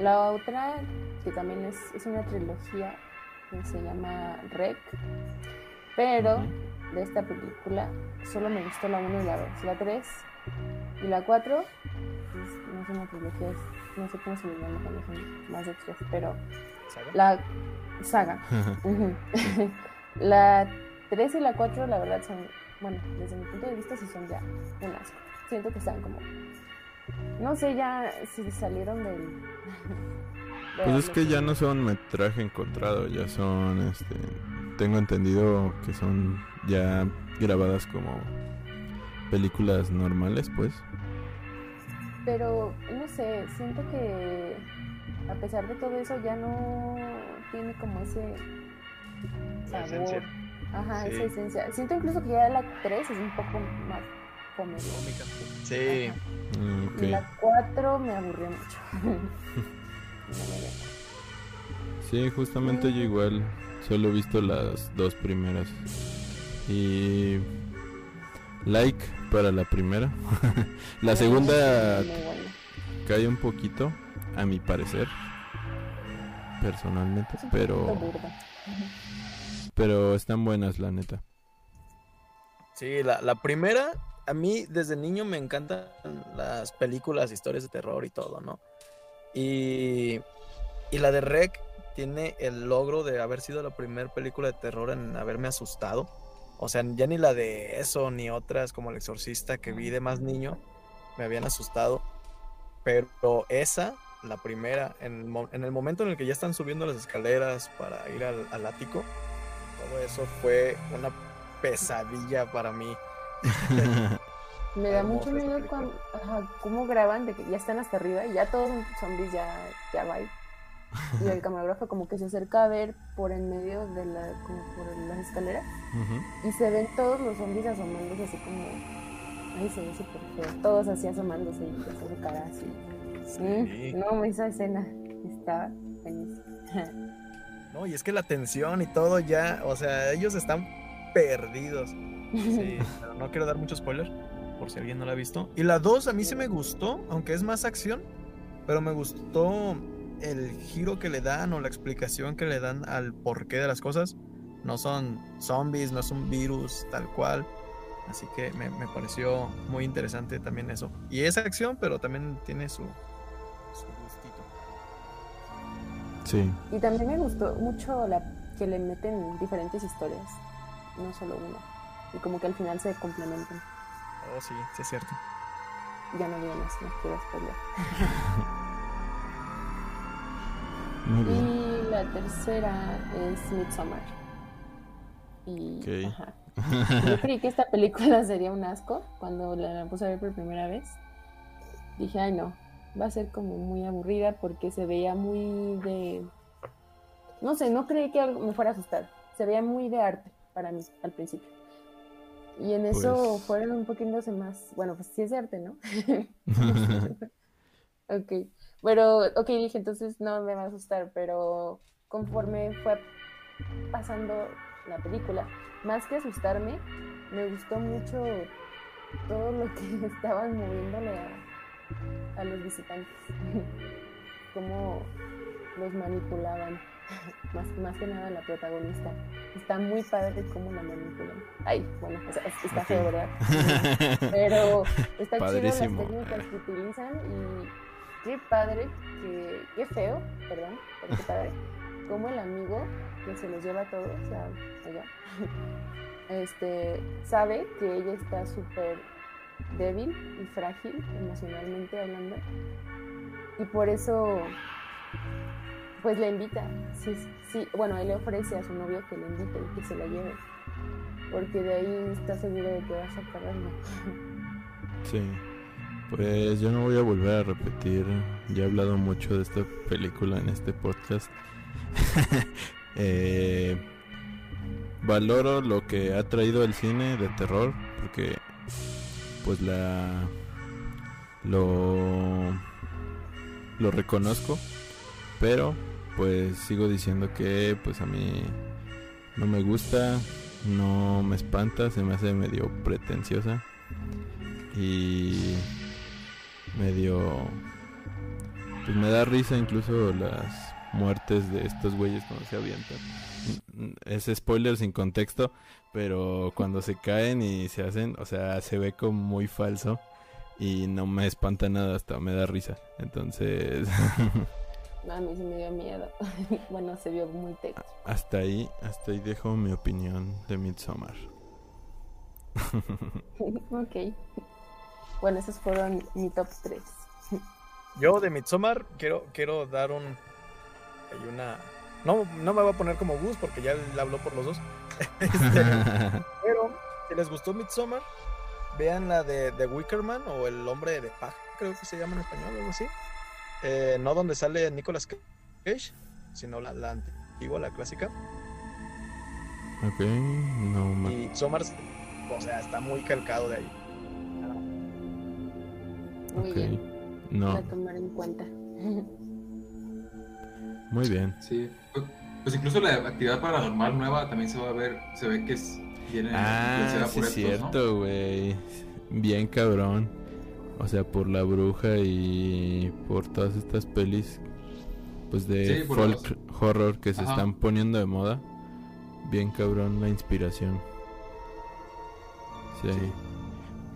La otra, que también es, es una trilogía que se llama Rec, pero de esta película solo me gustó la 1 y la 2. La 3 y la 4, pues, no son una trilogía, es- no sé cómo se le llama cuando son más de tres, pero ¿Saga? la saga. La 3 y la 4, la verdad, son, bueno, desde mi punto de vista, sí son ya un asco. Siento que están como, no sé ya si salieron del. de Pues es que ya no son metraje encontrado, ya son, este, tengo entendido que son ya grabadas como películas normales, pues. Pero, no sé, siento que a pesar de todo eso ya no tiene como ese sabor. Ajá, Sí. esa esencia. Siento incluso que ya la 3 es un poco más comedia. Cómica. Sí. Mm, la 4 me aburrió mucho. No me dio. Sí, justamente yo igual solo he visto las dos primeras. Y like para la primera. la segunda cae un poquito, a mi parecer, personalmente, Es un poquito pero. Pero están buenas la neta. Sí, la, la primera, a mí desde niño me encantan las películas, historias de terror y todo, ¿no? Y, y la de Rec tiene el logro de haber sido la primera película de terror en haberme asustado. O sea, ya ni la de eso, ni otras como El Exorcista que vi de más niño, me habían asustado. Pero esa, la primera, en, en el momento en el que ya están subiendo las escaleras para ir al, al ático, todo eso fue una pesadilla para mí. Me da mucho miedo cuando, ajá, cómo graban de que ya están hasta arriba y ya todos son zombies, ya, ya va. Y el camarógrafo como que se acerca a ver por en medio de la, como por las escaleras y se ven todos los zombies asomándose así como, ay, se ve súper feo, todos así asomándose y su cara así. Sí. Mm, no, esa escena estaba buenísima. No, y es que la tensión y todo ya, o sea, ellos están perdidos. Sí, pero no quiero dar mucho spoiler, por si alguien no la ha visto. Y la 2 a mí sí me gustó, aunque es más acción, pero me gustó el giro que le dan o la explicación que le dan al porqué de las cosas. No son zombies, no es un virus tal cual. Así que me, me pareció muy interesante también eso. Y es acción, pero también tiene su. Sí. Y también me gustó mucho la que le meten diferentes historias, no solo una. Y como que al final se complementan. Oh, sí, sí es cierto. Ya no digo más, no quiero spoiler. Muy bien. Y la tercera es Midsommar. Y ajá. yo creí que esta película sería un asco cuando la puse a ver por primera vez. Dije, ay no, va a ser como muy aburrida porque se veía muy de... No sé, no creí que algo me fuera a asustar. Se veía muy de arte para mí al principio. Y en eso Pues- fueron un poquito más... Bueno, pues sí es de arte, ¿no? Ok, pero, ok, dije, entonces no me va a asustar, pero conforme fue pasando la película, más que asustarme, me gustó mucho todo lo que estaban moviéndole a, a los visitantes, cómo los manipulaban, más, más que nada la protagonista. Está muy padre cómo la manipulan. Ay, bueno, o sea, es- está feo. ¿verdad? Pero está chido las Padrísimo. técnicas que utilizan y qué padre, que, qué feo, perdón, pero qué padre, como el amigo que se los lleva a todos a- allá, este, sabe que ella está súper débil y frágil emocionalmente hablando y por eso pues la invita, sí, sí, bueno, él le ofrece a su novio que la invite y que se la lleve, porque de ahí está seguro de que va a sacar algo. Sí. Pues yo no voy a volver a repetir. Ya he hablado mucho de esta película en este podcast. Eh, valoro lo que ha traído el cine de terror porque pues la lo lo reconozco, pero pues sigo diciendo que pues a mí no me gusta no me espanta, se me hace medio pretenciosa y medio pues me da risa incluso las muertes de estos güeyes cuando se avientan. Es spoiler sin contexto, pero cuando se caen y se hacen, o sea, se ve como muy falso y no me espanta nada, hasta me da risa. Entonces, A mí sí me dio miedo. bueno, se vio muy texto. hasta ahí, hasta ahí dejo mi opinión de Midsommar. ok. Bueno, esos fueron mi top 3. Yo de Midsommar quiero, quiero dar un. Hay una. No, no me voy a poner como Gus porque ya le habló por los dos. Este, pero si les gustó Midsommar, vean la de The Wickerman o El hombre de paja, creo que se llama en español o algo así. Eh, no donde sale Nicolas Cage, sino la, la antigua, la clásica. ok, no ma- Y Midsommar, o sea, está muy calcado de ahí. Muy ok. bien. No, Para tomar en cuenta. muy bien. Sí. Pues, pues incluso la actividad paranormal nueva también se va a ver, se ve que es, viene Ah, influenciada sí por es estos, cierto, güey. Bien cabrón. O sea, por la bruja y por todas estas pelis pues de Sí, folk horror que se Ajá. están poniendo de moda. Bien cabrón la inspiración. Sí. Sí.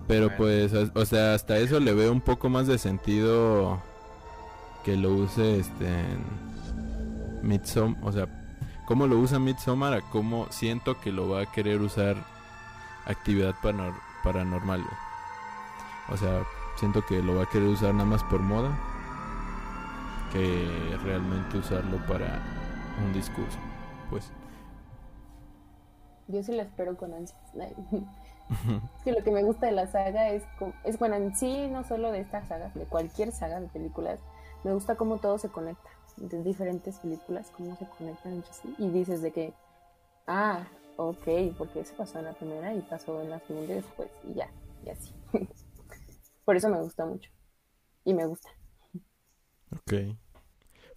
Pero Bueno. pues, o- o sea, hasta eso le veo un poco más de sentido que lo use este en Midsommar, o sea, cómo lo usa Midsommar a cómo siento que lo va a querer usar actividad paranormal. O sea, siento que lo va a querer usar nada más por moda que realmente usarlo para un discurso. Pues. Yo sí la espero con ansias. Es que lo que me gusta de la saga es, es bueno, en sí, no solo de esta saga, de cualquier saga de películas, me gusta cómo todo se conecta. De diferentes películas, cómo se conectan entre sí. Y dices de que, ah, ok, porque eso pasó en la primera y pasó en la segunda y después, y ya, y así. Por eso me gusta mucho. Y me gusta. ok.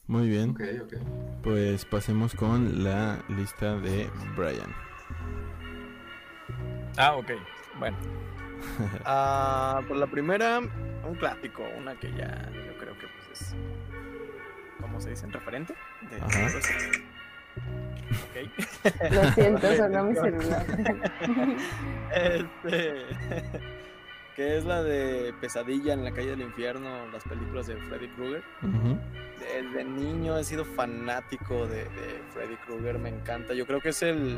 Muy bien. Ok, ok. Pues pasemos con la lista de Brian. Ah, ok. Bueno. Ah, por la primera, un clásico, una que ya yo creo que pues es, ¿cómo se dice? ¿Referente? De, Ajá. Lo siento, sonó mi celular. Este, que es la de Pesadilla en la calle del infierno, las películas de Freddy Krueger. Ujú. Desde niño he sido fanático de, de Freddy Krueger, me encanta. Yo creo que es el,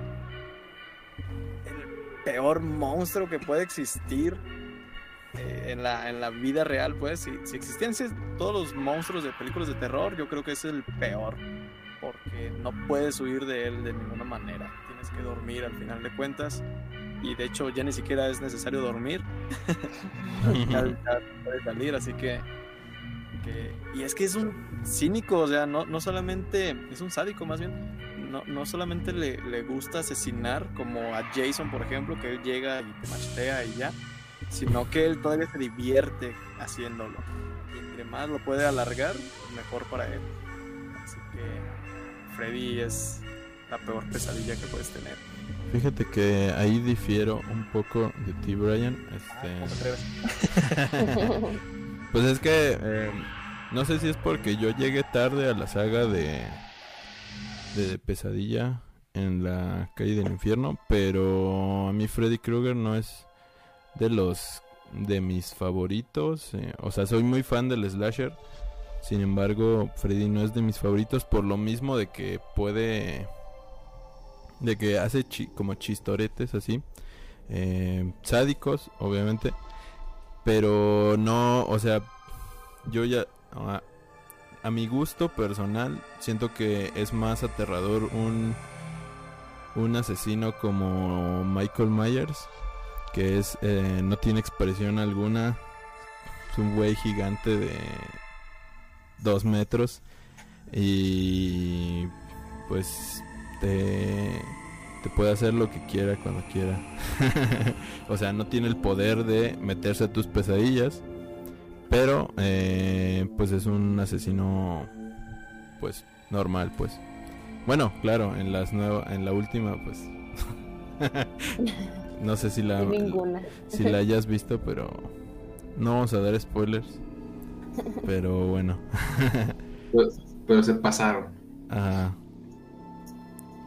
el peor monstruo que puede existir eh, en, la, en la vida real, pues. Si, si existían todos los monstruos de películas de terror, yo creo que es el peor. Porque no puedes huir de él de ninguna manera. Tienes que dormir al final de cuentas. Y de hecho ya ni siquiera es necesario dormir. ya puedes salir, así que, que- Y es que es un cínico, o sea, no, no solamente... Es un sádico más bien. No, no solamente le, le gusta asesinar como a Jason, por ejemplo, que él llega y te machetea y ya. Sino que él todavía se divierte haciéndolo. Y entre más lo puede alargar, mejor para él. Así que Freddy es la peor pesadilla que puedes tener. Fíjate que ahí difiero un poco de ti, Brian. Ah, ¿cómo te Este, atreves? pues es que eh, no sé si es porque yo llegué tarde a la saga de, de Pesadilla en la calle del infierno, pero a mí Freddy Krueger no es de los de mis favoritos. eh, o sea, soy muy fan del slasher. Sin embargo, Freddy no es de mis favoritos por lo mismo de que puede de que hace como chistoretes así eh, sádicos obviamente pero no o sea yo ya a, a mi gusto personal siento que es más aterrador un un asesino como Michael Myers que es eh, no tiene expresión alguna es un güey gigante de dos metros y pues te, te puede hacer lo que quiera cuando quiera. o sea, no tiene el poder de meterse a tus pesadillas, pero eh, pues es un asesino pues normal, pues. Bueno, claro, en las nuevas, en la última pues no sé si la, Ninguna. si la hayas visto, pero no vamos a dar spoilers. Pero bueno. Pero, pero se pasaron. Ajá.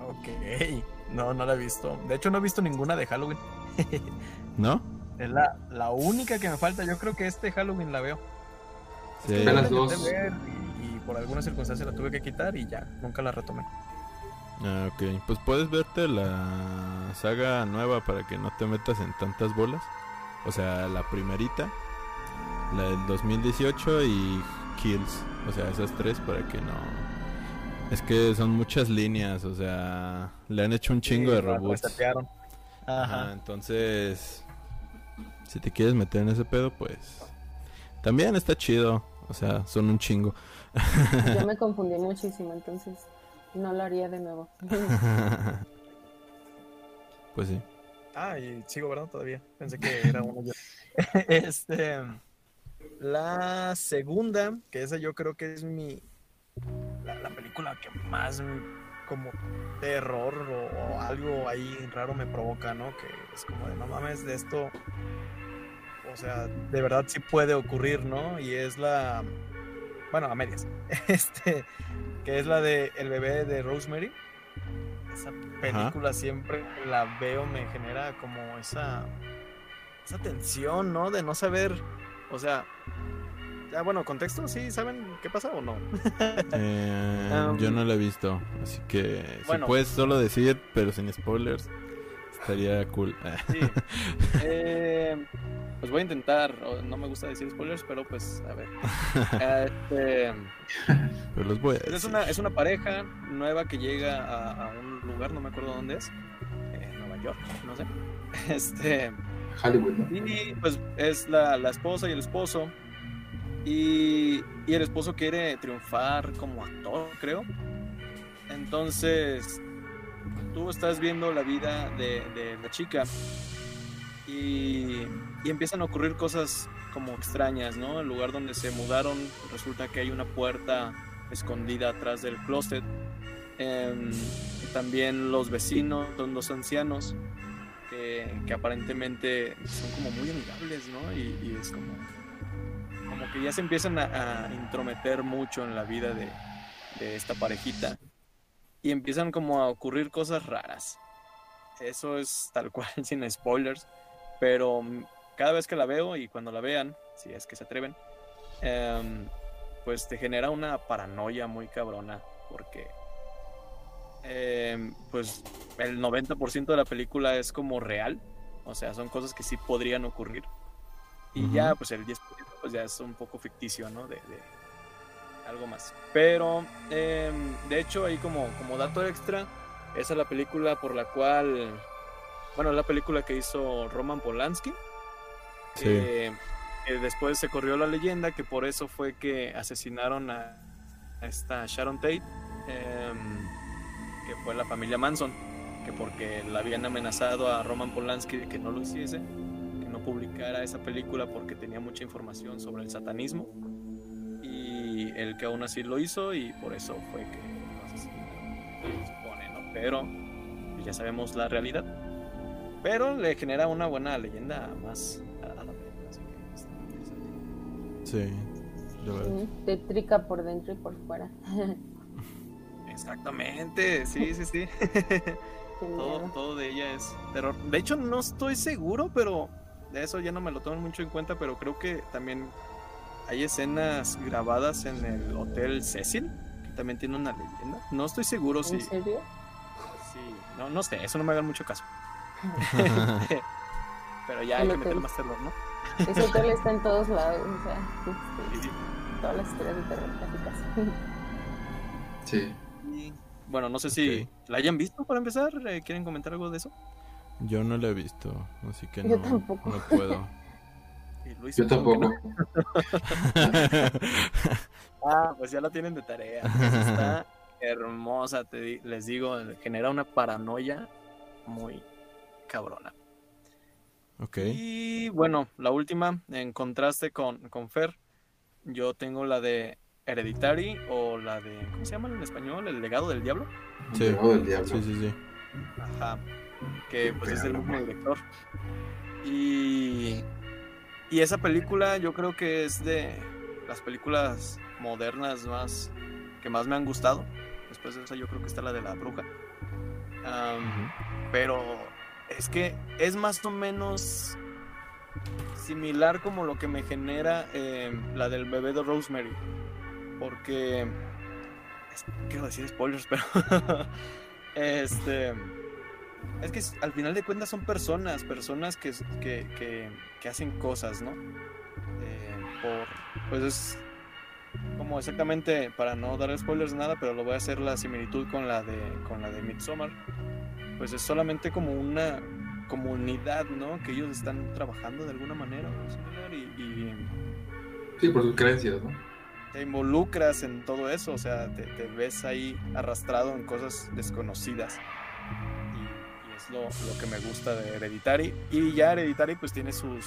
Ok. No, no la he visto. De hecho, no he visto ninguna de Halloween. ¿No? Es la, la única que me falta. Yo creo que este Halloween la veo. Sí. La dos. ver y, y por alguna circunstancia la tuve que quitar y ya, nunca la retomé. Ah, ok. Pues puedes verte la saga nueva para que no te metas en tantas bolas. O sea, la primerita, la del 2018 y Kills. O sea, esas tres para que no... Es que son muchas líneas, o sea, le han hecho un chingo Sí, de reboots. Ajá, Ajá. entonces, si te quieres meter en ese pedo, pues también está chido. O sea, son un chingo. Yo me confundí muchísimo, entonces no lo haría de nuevo. pues sí. Ah, y sigo, ¿verdad? Todavía. Pensé que era uno yo. este. La segunda, que esa yo creo que es mi. La, la película que más como terror o, o algo ahí raro me provoca, ¿no? Que es como de no mames, de esto. O sea, de verdad sí puede ocurrir, ¿no? Y es la. Bueno, a medias. Este. Que es la de El bebé de Rosemary. Esa película siempre la veo, me genera como esa, esa tensión, ¿no? De no saber, o sea, ya bueno, contexto, ¿sí saben qué pasa o no? Eh, Um, yo no la he visto, así que bueno. si puedes solo decir, pero sin spoilers, estaría cool. Sí. Eh, pues voy a intentar, no me gusta decir spoilers, pero pues a ver. Este, pero los voy a es, decir. una, es una pareja nueva que llega a, a un lugar, no me acuerdo dónde es, eh, Nueva York, no sé. Este, Hollywood, ¿no? Y pues es la, la esposa y el esposo. Y, y el esposo quiere triunfar como actor, creo. Entonces, tú estás viendo la vida de, la chica y, y empiezan a ocurrir cosas como extrañas, ¿no? El lugar donde se mudaron resulta que hay una puerta escondida atrás del closet. Em, también los vecinos son dos ancianos que, aparentemente son como muy amigables, ¿no? Y, es como, como que ya se empiezan a, intrometer mucho en la vida de esta parejita y empiezan como a ocurrir cosas raras. Eso es tal cual, sin spoilers, pero cada vez que la veo y cuando la vean, si es que se atreven, em, pues te genera una paranoia muy cabrona porque em, pues el 90% de la película es como real, o sea, son cosas que sí podrían ocurrir. Y Ujú. ya, pues el 10% pues ya es un poco ficticio, ¿no? De, de algo más. Pero, em, de hecho, ahí como, como dato extra, esa es la película por la cual, bueno, es la película que hizo Roman Polanski. Sí. que después se corrió la leyenda que por eso fue que asesinaron a a esta Sharon Tate, em, que fue la familia Manson, que porque la habían amenazado a Roman Polanski de que no lo hiciese, que no publicara esa película porque tenía mucha información sobre el satanismo, y el que aún así lo hizo y por eso fue que lo asesinaron, se supone, ¿no? Pero pues, ya sabemos la realidad. Pero le genera una buena leyenda más a, a la película, así que está interesante. Sí, de verdad. Tétrica por dentro y por fuera. Exactamente, sí, sí, sí. Todo, todo de ella es terror. De hecho, no estoy seguro, pero de eso ya no me lo toman mucho en cuenta, pero creo que también hay escenas grabadas en el Hotel Cecil, que también tiene una leyenda. No estoy seguro si... ¿En serio? Sí, no, no sé, eso no me hagan mucho caso. Pero ya hay El que hotel. meterle más terror, ¿no? Ese hotel está en todos lados, o sea, este, Sí. todas las historias de terror casi. Sí. Y, bueno, no sé si la hayan visto para empezar. eh, ¿Quieren comentar algo de eso? Yo no la he visto, así que Yo no, tampoco. no puedo. Luis, Yo tampoco. no. Ah, pues ya la tienen de tarea. Entonces Está hermosa, te di- les digo, genera una paranoia muy cabrona. ok. Y bueno, la última, en contraste con, con Fer, yo tengo la de Hereditary o la de, ¿cómo se llama en español? El legado del diablo. Sí. El legado del diablo. Sí, sí, sí. Ajá. que pues es del mismo director. Y, y esa película yo creo que es de las películas modernas más que más me han gustado. Después de esa yo creo que está la de la bruja. Pero es que es más o menos similar como lo que me genera eh, la del bebé de Rosemary. Porque... quiero decir spoilers, pero... este... Es que al final de cuentas son personas, personas que, que, que- que hacen cosas, ¿no? Eh, por, pues es como exactamente, para no dar spoilers nada, pero lo voy a hacer la similitud con la de, con la de Midsommar. Pues es solamente como una comunidad, ¿no? Que ellos están trabajando de alguna manera o similar y, y Sí, por sus creencias, ¿no? te involucras en todo eso, o sea, te, te ves ahí arrastrado en cosas desconocidas. Es lo, lo que me gusta de Hereditary. Y ya Hereditary pues tiene sus,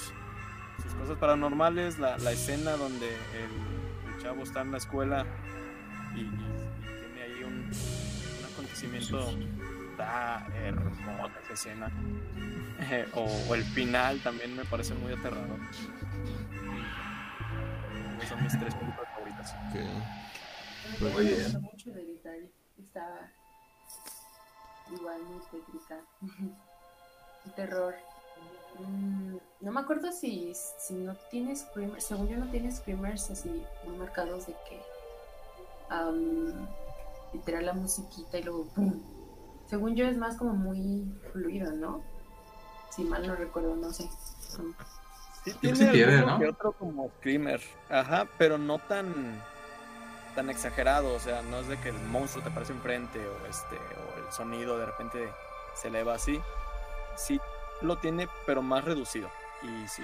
sus cosas paranormales, la, la escena donde el, el chavo está en la escuela y, y- y tiene ahí un, un acontecimiento, está hermosa esa escena. Eh, o, o el final también me parece muy aterrador. Son mis tres películas favoritas. Ok. Me Muy bien. gusta mucho Hereditary. Está igual muy tétrica. Terror. Mm, no me acuerdo si, si no tiene screamers. Según yo no tiene screamers así muy marcados de que am, literal la musiquita y luego ¡pum! Según yo es más como muy fluido, ¿no? Si mal no recuerdo, no sé. Mm. Sí, tiene sí tiene, ¿no? que otro como screamer. Ajá, pero no tan tan exagerado, o sea, no es de que el monstruo te aparece enfrente o este o el sonido de repente se eleva así. Sí lo tiene, pero más reducido y sí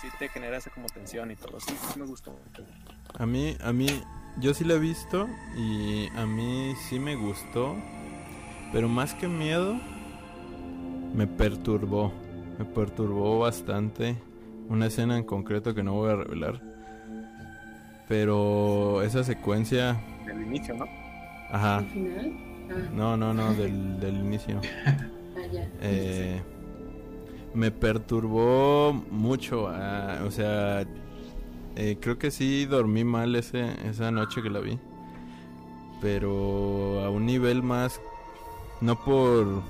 sí te genera esa como tensión y todo. Sí, sí me gustó. A mí, a mí, yo sí la he visto y a mí sí me gustó, pero más que miedo, me perturbó, me perturbó bastante una escena en concreto que no voy a revelar, pero esa secuencia, Del inicio, ¿no? ajá, ¿Al final? Ah, no, no, no, del, del inicio. ah, ya. Eh, me perturbó mucho. ah, o sea, eh, creo que sí dormí mal ese, esa noche que la vi. Pero a un nivel más. No por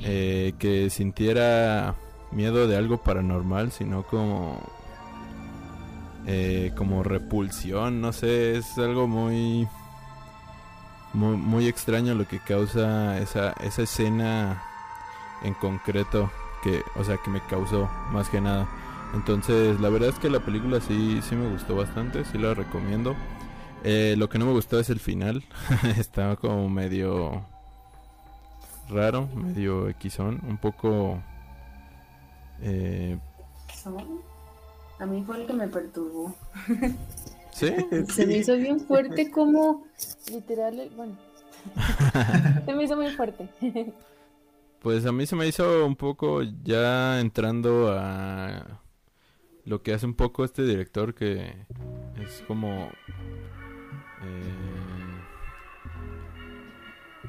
eh, que sintiera miedo de algo paranormal, sino como. Eh, como repulsión. No sé, es algo muy. Muy, extraño lo que causa esa, esa escena en concreto que, o sea, que me causó más que nada. Entonces, la verdad es que la película sí, sí me gustó bastante, sí la recomiendo. Eh, lo que no me gustó es el final, estaba como medio raro, medio equisón, un poco... Eh, A mí fue el que me perturbó. ¿Sí? Se me hizo bien fuerte como literal, el- bueno. Se me hizo muy fuerte. Pues a mí se me hizo un poco ya entrando a lo que hace un poco este director que es como eh,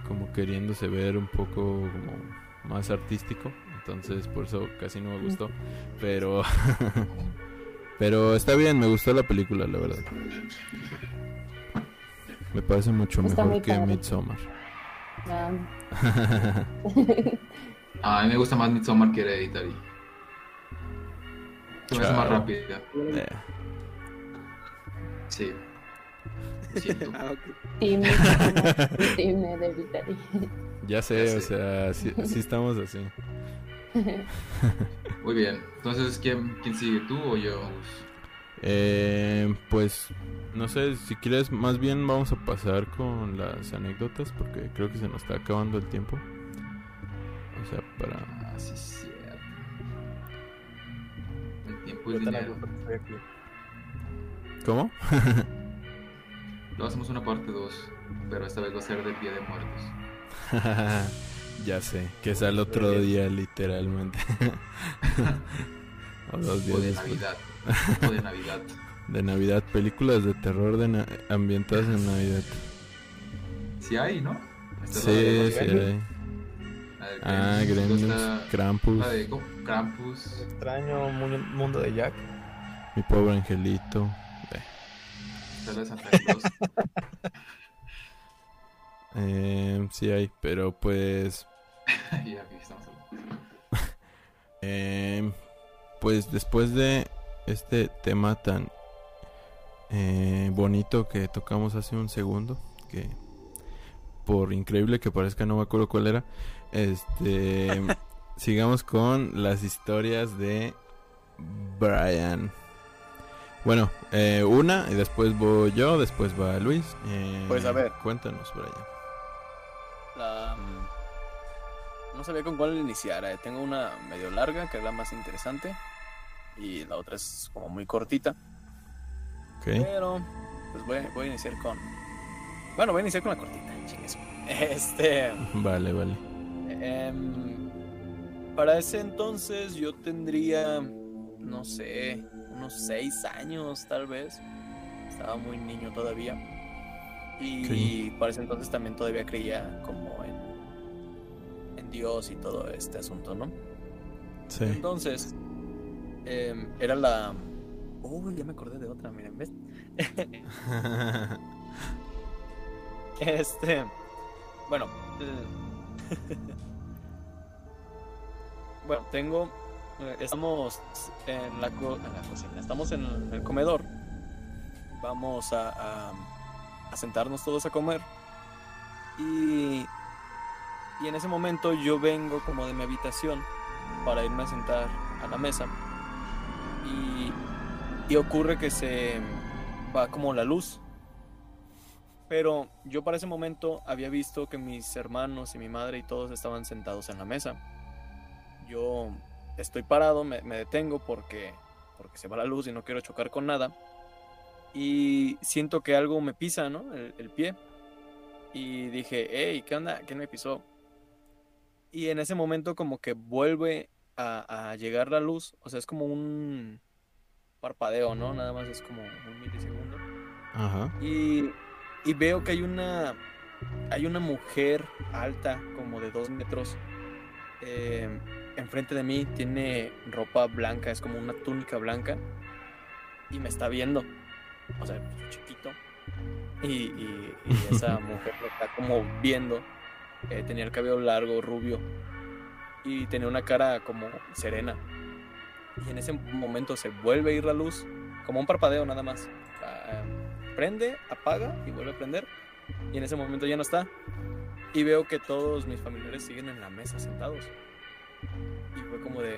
como queriéndose ver un poco como más artístico entonces por eso casi no me gustó pero pero está bien me gustó la película la verdad me parece mucho Está mejor que padre. Midsommar Ah, A mí me gusta más Midsommar que Hereditary. Se me hace más rápida. Eh, Sí. Siento. Ah. Team, Team Hereditary. Ya sé, Ya o sé. sea, sí, sí estamos así. Muy bien. Entonces, ¿quién, quién sigue? ¿Tú o yo? Eh, pues, no sé, si quieres, más bien vamos a pasar con las anécdotas porque creo que se nos está acabando el tiempo. O sea, para... Ah, sí, cierto. El tiempo es dinero. ¿Cómo? Luego hacemos una parte 2, pero esta vez va a ser del Día de Muertos. ya sé, que es al otro día, literalmente. o dos O días de después. Navidad. O de Navidad. De Navidad, películas de terror de na- ambientadas en Navidad. Sí hay, ¿no? Sí, de- sí hay. De Ah, Gremlins. Krampus, de. Krampus. Extraño mu- mundo de Jack. mi pobre angelito. Está de Santa Claus. eh, sí hay, pero pues, ya, aquí estamos hablando. eh, pues después de este tema tan eh, bonito que tocamos hace un segundo, que por increíble que parezca no me acuerdo cuál era, este, sigamos con las historias de Brian. Bueno, eh, una y después voy yo, después va Luis. Eh, Pues, a ver. Cuéntanos, Brian. La, mm, no sabía con cuál iniciar. eh. Tengo una medio larga, que es la más interesante. Y la otra es como muy cortita. Ok. Pero, pues voy, voy a iniciar con. Bueno, voy a iniciar con la cortita, chingues. Este. Vale, vale. em, para ese entonces yo tendría. No sé. Unos seis años, tal vez. Estaba muy niño todavía. Y para ese entonces también todavía creía como en. Dios y todo este asunto, ¿no? Sí. Entonces, em, era la. Uy, ya me acordé de otra, miren, ¿ves? Este. Bueno. eh, bueno, tengo. Estamos en la, co- en la cocina, estamos en el comedor. Vamos a, a- a sentarnos todos a comer. Y. Y en ese momento yo vengo como de mi habitación para irme a sentar a la mesa. Y, ocurre que se va como la luz. Pero yo para ese momento había visto que mis hermanos y mi madre y todos estaban sentados en la mesa. Yo estoy parado, me, me detengo porque, porque se va la luz y no quiero chocar con nada. Y siento que algo me pisa, ¿no? El, el pie. Y dije, hey, ¿qué onda? ¿Quién me pisó? Y en ese momento como que vuelve a, a llegar la luz. O sea, es como un parpadeo, ¿no? Nada más es como un milisegundo. Ajá. Y, y veo que hay una hay una mujer alta, como de dos metros, eh, enfrente de mí. Tiene ropa blanca, es como una túnica blanca. Y me está viendo. O sea, chiquito. Y, y- y esa mujer me está como viendo. Eh, tenía el cabello largo, rubio. Y tenía una cara como serena. Y en ese momento se vuelve a ir la luz. Como un parpadeo nada más. Ah, prende, apaga y vuelve a prender. Y en ese momento ya no está. Y veo que todos mis familiares siguen en la mesa sentados. Y fue como de,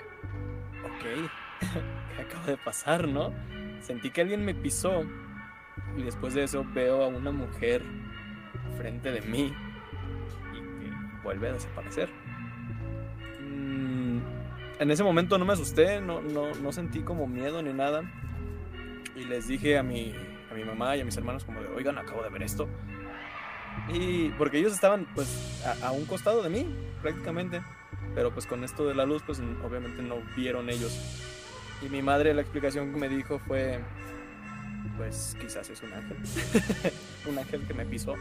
ok, ¿qué acaba de pasar, no? Sentí que alguien me pisó. Y después de eso veo a una mujer frente de mí. Vuelve a desaparecer. Mm, en ese momento no me asusté, no, no, no sentí como miedo ni nada. Y les dije a mi, a mi mamá y a mis hermanos como de, oigan, acabo de ver esto. Y porque ellos estaban pues a, a un costado de mí prácticamente. Pero pues con esto de la luz pues obviamente no vieron ellos. Y mi madre la explicación que me dijo fue, pues quizás es un ángel. un ángel que me pisó.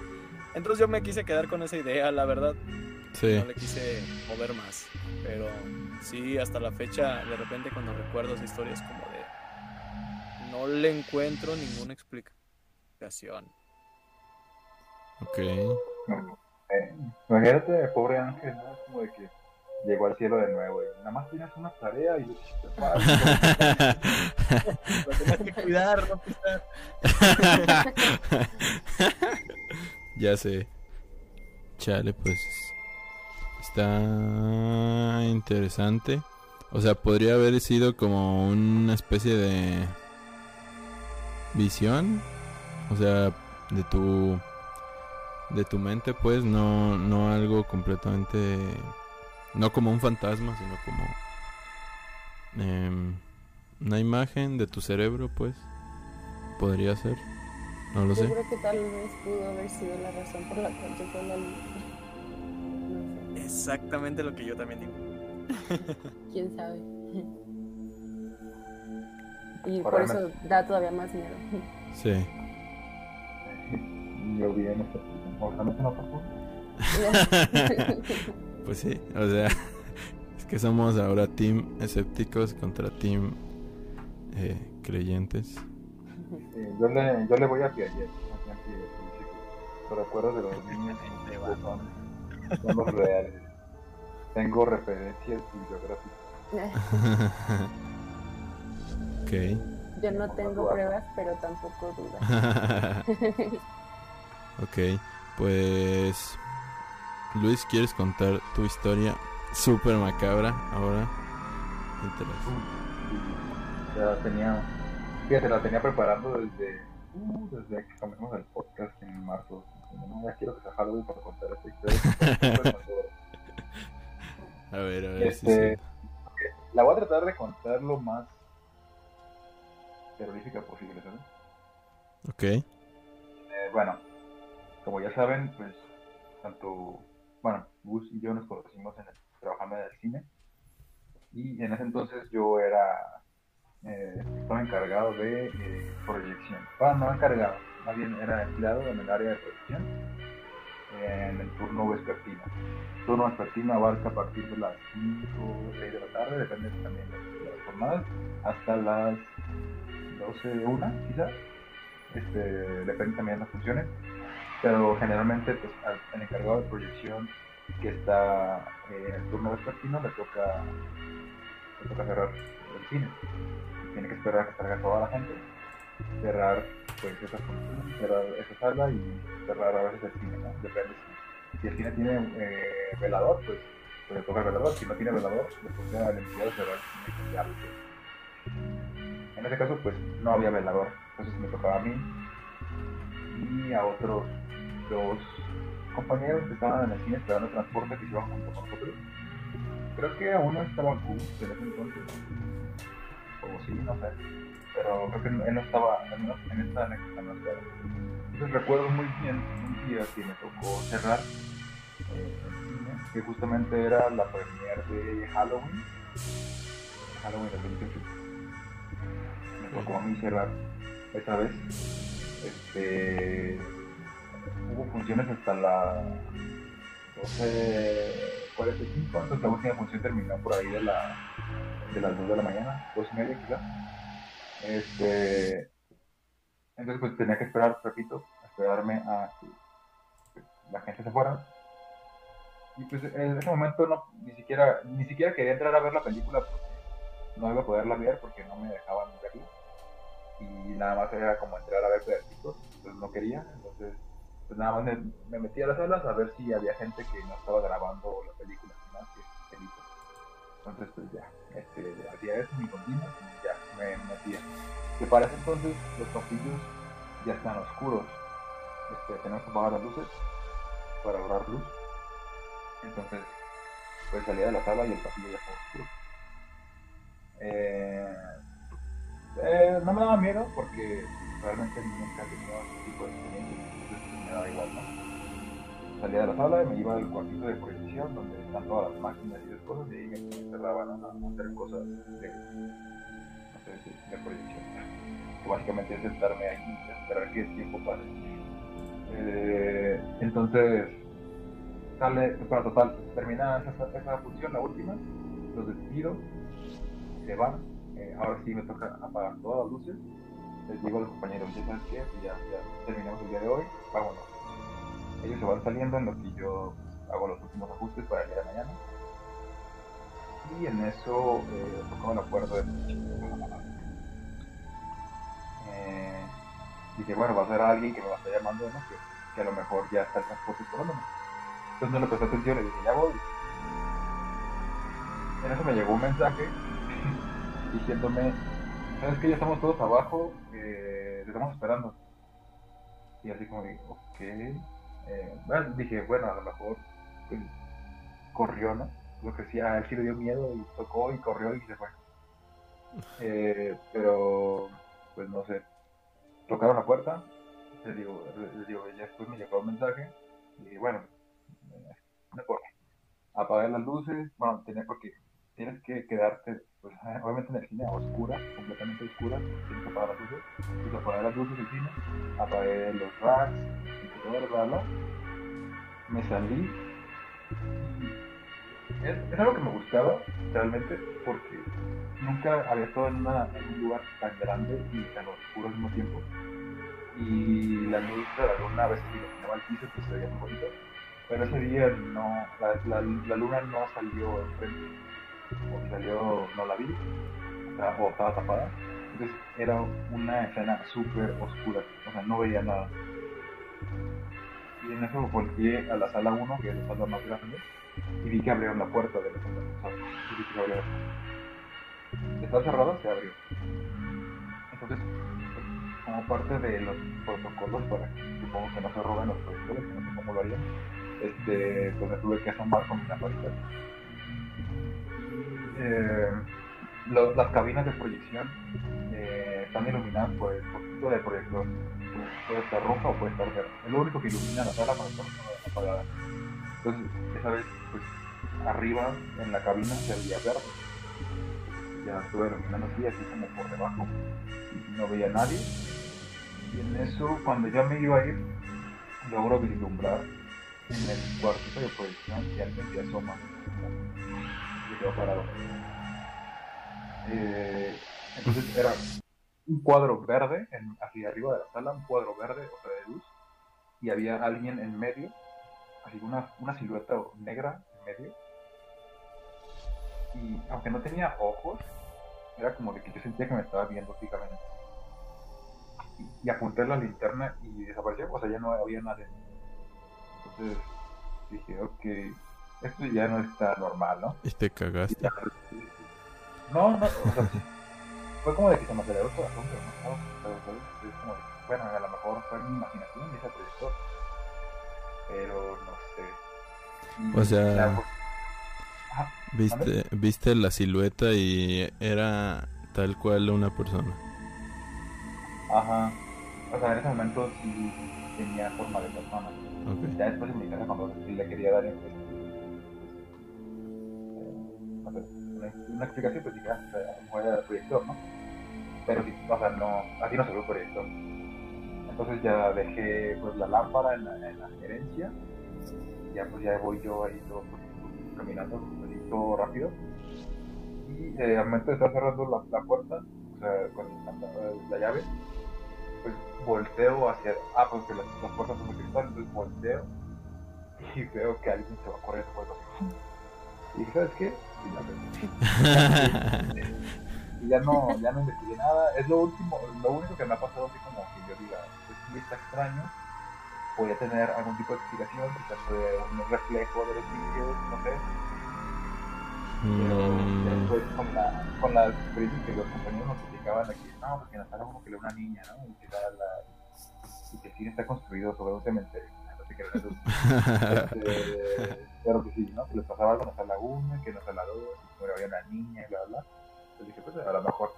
Entonces yo me quise quedar con esa idea, la verdad. Sí. No le quise mover más. Pero sí, hasta la fecha, de repente cuando recuerdo esa historia es como de... No le encuentro ninguna explicación. Ok. Eh, imagínate, pobre ángel, ¿no? Como de que llegó al cielo de nuevo y nada más tienes una tarea y Lo tenías que cuidar, no pisar. ya sé. Chale, pues. Está interesante. O sea, podría haber sido como una especie de visión. O sea, de tu de tu mente, pues, no no algo completamente no como un fantasma, sino como em, una imagen de tu cerebro, pues. Podría ser. No lo Yo sé. creo que tal vez pudo haber sido la razón por la cual fue la luz. Exactamente lo que yo también digo. quién sabe. Y Por eso da todavía más miedo. Sí. yo vi en este Ojalá no pasó. Pues sí, o sea, es que somos ahora team escépticos contra team eh, creyentes. Yo, le, yo le voy a Piaget. Los recuerdos de los niños los reales. Tengo referencias bibliográficas. ok. Yo no tengo pruebas, pero tampoco dudas. ok, pues Luis, ¿quieres contar tu historia súper macabra ahora? Ya la tenía, fíjate, la tenía preparando desde, uh, desde que comenzamos el podcast en marzo. No, ya quiero que sea Halloween para contar esta historia. a ver, a ver. Este, La voy a tratar de contar lo más terrorífica posible, ¿sabes? Ok. Eh, bueno, como ya saben, pues tanto, bueno, Gus y yo nos conocimos en el, trabajando en el cine y en ese entonces yo era, eh, estaba encargado de eh, proyección. Bueno, no encargado, más bien era empleado en el área de proyección en el turno vespertino. El turno vespertino abarca a partir de las 5 o 6 de la tarde, depende también de las jornadas, hasta las 12, 1 quizás. Este, depende también de las funciones. Pero generalmente pues, al, encargado de proyección que está eh, en el turno vespertino le toca, le toca cerrar el cine. Tiene que esperar a que salga toda la gente, cerrar pues esa función, cerrar esa sala y cerrar a veces el cine, ¿no? Depende si, si el cine tiene eh, velador, pues, pues, le toca el velador, si no tiene velador, le toca al empleado cerrar el cine y ya, pues. En ese caso, pues no había velador, entonces me tocaba a mí y a otros dos compañeros que estaban en el cine esperando transporte que se iban junto con nosotros. Creo que aún no estaba Q en ese entonces, o sí, no sé, pero creo que él no estaba, al menos en esta anécdota no estaba. Entonces recuerdo muy bien un día que me tocó cerrar eh, que justamente era la premiere de Halloween, Halloween del 28 me tocó a mí cerrar esa vez. Este, hubo funciones hasta la 12.45, entonces la última función terminó por ahí de, la, de las 2 de la mañana, 2 y media quizás. Este, entonces pues tenía que esperar, repito, esperarme a que la gente se fuera. Y pues en ese momento no, ni siquiera, ni siquiera quería entrar a ver la película porque no iba a poderla ver porque no me dejaban verla. Y nada más era como entrar a ver pedacitos, pues no quería. Entonces, pues nada más me, me metí a las salas a ver si había gente que no estaba grabando la película. Entonces, pues ya, este, hacía eso, mi continuo, y ya me metía. Que para entonces los pasillos ya están oscuros. Este, tenemos que apagar las luces para ahorrar luz. Entonces, pues salía de la sala y el pasillo ya estaba oscuro. Eh, eh, no me daba miedo porque realmente nunca he tenido ese tipo de experiencia, entonces me daba igual, ¿no? Salía de la sala y me iba al cuartito de proyección donde están todas las máquinas y las cosas y ahí me encerraban a, hacer cosas de, proyección. Que básicamente es sentarme ahí y esperar que el tiempo pase. Eh, entonces, sale, para total, termina esa, esa función, la última, los despido, se van, eh, ahora sí me toca apagar todas las luces, les digo a los compañeros, ya qué, ya, ya terminamos el día de hoy, vámonos. Ellos se van saliendo en lo que yo hago los últimos ajustes para el día de mañana. Y en eso eh, tocaba la puerta de. Eh, dije, bueno, va a ser alguien que me va a estar llamando, ¿no? que, que a lo mejor ya está el transporte esperándome. Entonces no le presté atención, le dije, ya voy. En eso me llegó un mensaje diciéndome, ¿sabes que Ya estamos todos abajo, eh, te estamos esperando. Y así como dije, ok. Eh, bueno, dije, bueno, a lo mejor pues, corrió, ¿no? Lo que sí, a él sí le dio miedo y tocó y corrió y se fue. Eh, pero, pues no sé. Tocaron la puerta, les digo, les digo, ya después me llegó un mensaje y bueno, eh, no importa. Apagué las luces, bueno, tenía porque tienes que quedarte, pues obviamente en el cine a oscuras, completamente oscuras, tienes que apagar las luces, apagué las luces del cine, apagué los racks, me salí es, es algo que me gustaba realmente porque nunca había estado en, un lugar tan grande y tan oscuro al mismo tiempo. Y la luz de la luna a veces iluminaba el piso, pues se veía muy bonito. Pero ese día no, la, la, luna no salió enfrente. O salió, no la vi. O estaba tapada. Entonces era una escena súper oscura. O sea, no veía nada. Y en eso volteé a la sala 1, que es la sala más grande, y vi que abrieron la puerta de la sala. Y vi que abrió. Está cerrada, se abrió. Entonces, pues, como parte de los protocolos para que supongo que no se roben los proyectores, que no sé cómo lo harían, este, pues me tuve que asomar con mi lamparita. Eh, las cabinas de proyección eh, están iluminadas por el poquito del proyector. Puede estar roja o puede estar verde. Es lo único que ilumina la sala cuando está apagada. Entonces, esa vez, pues, arriba en la cabina se veía verde. Ya estuve iluminando así, así como por debajo. No veía a nadie. Y en eso, cuando ya me iba a ir, logro vislumbrar en el cuartito de proyección y alguien se asoma. Y quedó parado. Eh, entonces era un cuadro verde en, hacia arriba de la sala, un cuadro verde, o sea, de luz, y había alguien en medio, así una, una silueta negra en medio. Y aunque no tenía ojos, era como de que yo sentía que me estaba viendo fijamente. Y, y apunté la linterna y desapareció, o sea, ya no había nadie. Entonces dije, ok, esto ya no está normal, ¿no? Y te Y cagaste. ya, No, no, o sea, fue como de que se me aceleró el corazón, pero no estaba asustado, ¿sabes? Es como de, bueno, a lo mejor fue mi imaginación y ese proyector, pero no sé. Y O sea, Ajá, Viste, viste la silueta y era tal cual una persona. ajá, o sea, en ese momento sí tenía forma de persona. Ok. Ya después en mi casa cuando sí le quería dar una, explicación, pues dije, ah, pues, a el proyector, ¿no? Pero sí, o sea, no, así no ve el proyector. Entonces ya dejé pues la lámpara en la, en la gerencia, ya pues ya voy yo ahí todo pues, caminando, así todo rápido. Y eh, al momento de estar cerrando la, puerta, o sea, con la, la- la llave, pues volteo hacia. Ah, pues que las, puertas son de cristal, entonces volteo y veo que alguien se va corriendo por. Y dije, ¿sabes qué? Y la ya no, ya no investigué nada. Es lo último, lo único que me ha pasado así como que yo diga, es muy está extraño. Podría tener algún tipo de explicación, quizás fue un reflejo de los vídeos, no sé. Pero Mm, después con la, con la experiencia que los compañeros nos explicaban aquí, no, porque nos sale uno que lee una niña, ¿no? Y que, da la, y que sí está construido sobre un cementerio. No qué era eso. Este, pero que sí, ¿no? Que les pasaba algo en la sala 1, que en la sala 2, que había una niña y bla, bla. Entonces dije, pues a lo mejor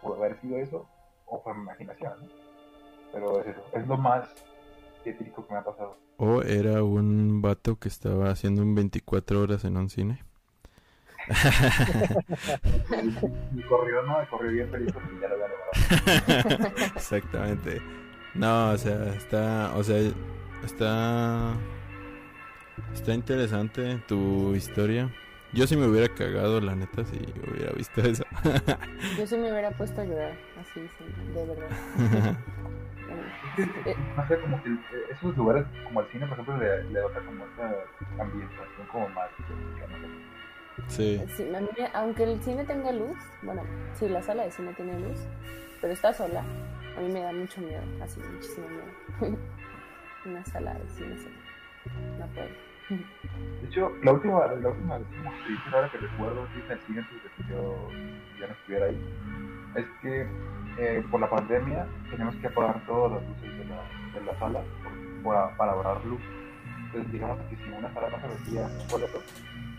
pudo haber sido eso, o fue mi imaginación, ¿no? Pero es eso, es lo más tétrico que me ha pasado. o era un vato que estaba haciendo un 24 horas en un cine. Y, y corrió, ¿no? Y corrió bien feliz porque ya lo había logrado. Exactamente. No, o sea, está, o sea, está, está interesante tu historia. Yo sí me hubiera cagado, la neta, si hubiera visto eso. Yo sí me hubiera puesto a llorar, así, sí, de verdad. Eh. no sé, como que eh, esos lugares, como el cine, por ejemplo, le, le da como esa ambientación como más. tétrica, no sé. Sí. Sí, a mí aunque el cine tenga luz, bueno, sí, la sala de cine tiene luz, pero está sola, a mí me da mucho miedo, así, muchísimo miedo. Una sala de cine no puedo. De hecho, la última, la última experiencia rara que recuerdo así, en el cine que yo ya no estuviera ahí, es que eh, por la pandemia teníamos que apagar todas las luces de la, de la sala para, para ahorrar luz. Entonces, digamos que si una sala no se vendía un boleto,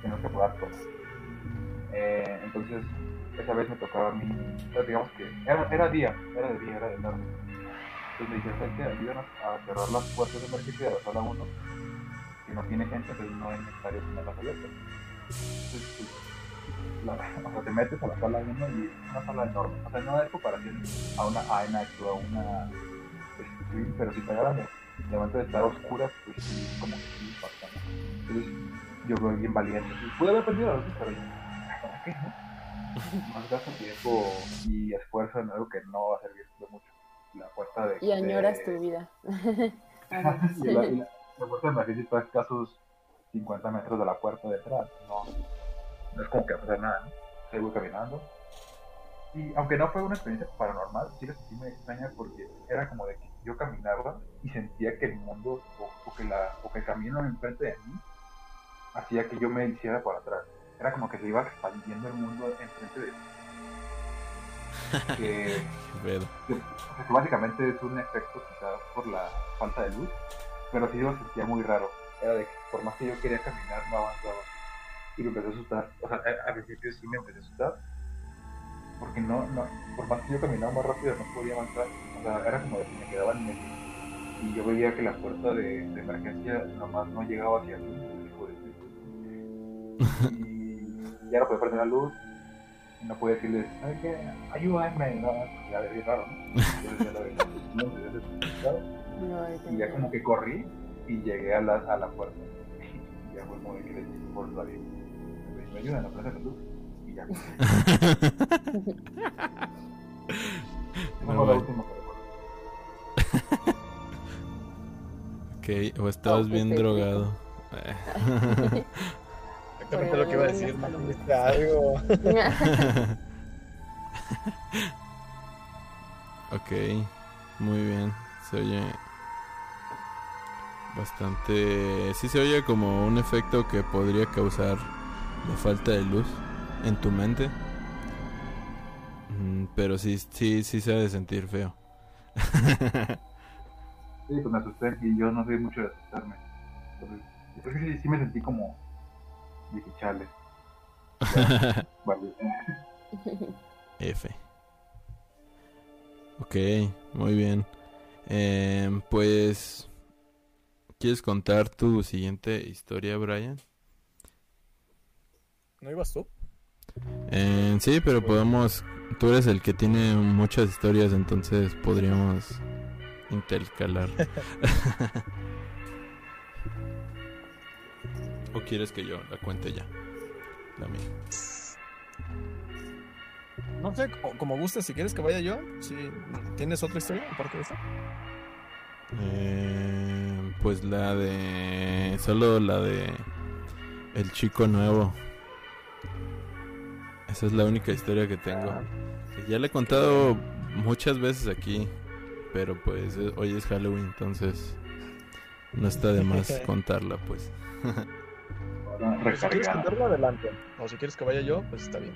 teníamos que apagar todo. Eh, entonces, esa vez me tocaba a mí, digamos que era, era día, era de día, era de tarde. Entonces me dijeron, ¿sabes qué? Ayúdanos a cerrar las puertas de emergencia de la sala 1 que no tiene gente, entonces no es necesario tenerlas abiertas. Entonces, pues, la- o sea, te metes a la sala 1 y es una sala enorme. O sea, no es comparación a una IMAX o a una stream, pero si te agarras de momento de estar a oscuras, pues sí, como que sí impacta. Entonces yo creo bien valiente. Y pude haber perdido la luz, pero ¿para qué? Más gasto tiempo y esfuerzo en algo que no va a servir de mucho. La puerta de... Y añoras de- tu vida. y la, y la, la puerta de emergencia está a escasos 50 metros de la puerta de atrás. No, no es como que va a pasar nada, ¿no? Sigo caminando. Y aunque no fue una experiencia paranormal, sí sentí muy extraña porque era como de que yo caminaba y sentía que el mundo o, o que, la, o que el camino enfrente de mí hacía que yo me hiciera para atrás. Era como que se iba expandiendo el mundo enfrente de mí. Que que, que básicamente es un efecto quizás por la falta de luz, pero sí lo sentía muy raro. Era de que por más que yo quería caminar, no avanzaba. Y me empezó a asustar. O sea, a- al principio sí me empecé a asustar, porque no, no, por más que yo caminaba más rápido, no podía avanzar. O sea, era como de que me quedaba en medio. Y yo veía que la puerta de, de emergencia nomás no llegaba hacia mí. Y ya no podía prender la luz. Y No podía decirles, ¿sabes qué? Ayúdame. No, ya bien raro, ¿no? Y ya como que corrí y llegué a la, a la puerta. Y ya fue como de que le dije por la vida. Me ayudan a prender la luz. Y ya. No, la última. Ok, o estabas Oh, bien drogado. Exactamente lo que iba a decir, ¿no? ¿Viste algo? ok, muy bien. Se oye bastante... Sí se oye como un efecto que podría causar la falta de luz en tu mente. Mm, Pero sí, sí, sí se ha de sentir feo. Sí, pues me asusté y yo no soy mucho de asustarme. Entonces, yo creo que sí, sí me sentí como. Dije, chale. Vale. F. Ok, muy bien. Em, pues, ¿quieres contar tu siguiente historia, Brian? ¿No ibas tú? Eh, sí, pero podemos. Tú eres el que tiene muchas historias, entonces podríamos intercalar. ¿O quieres que yo la cuente ya? La mía. No sé, como, como gustes, si quieres que vaya yo. Si ¿Tienes otra historia aparte de esta? Eh, pues la de. Solo la de. El chico nuevo. Esa es la única historia que tengo. Ah. Que Ya la he contado muchas veces aquí. Pero pues eh, hoy es Halloween, entonces. No está de más contarla, pues. Si quieres recargada. contarlo, adelante. O si quieres que vaya yo, pues está bien.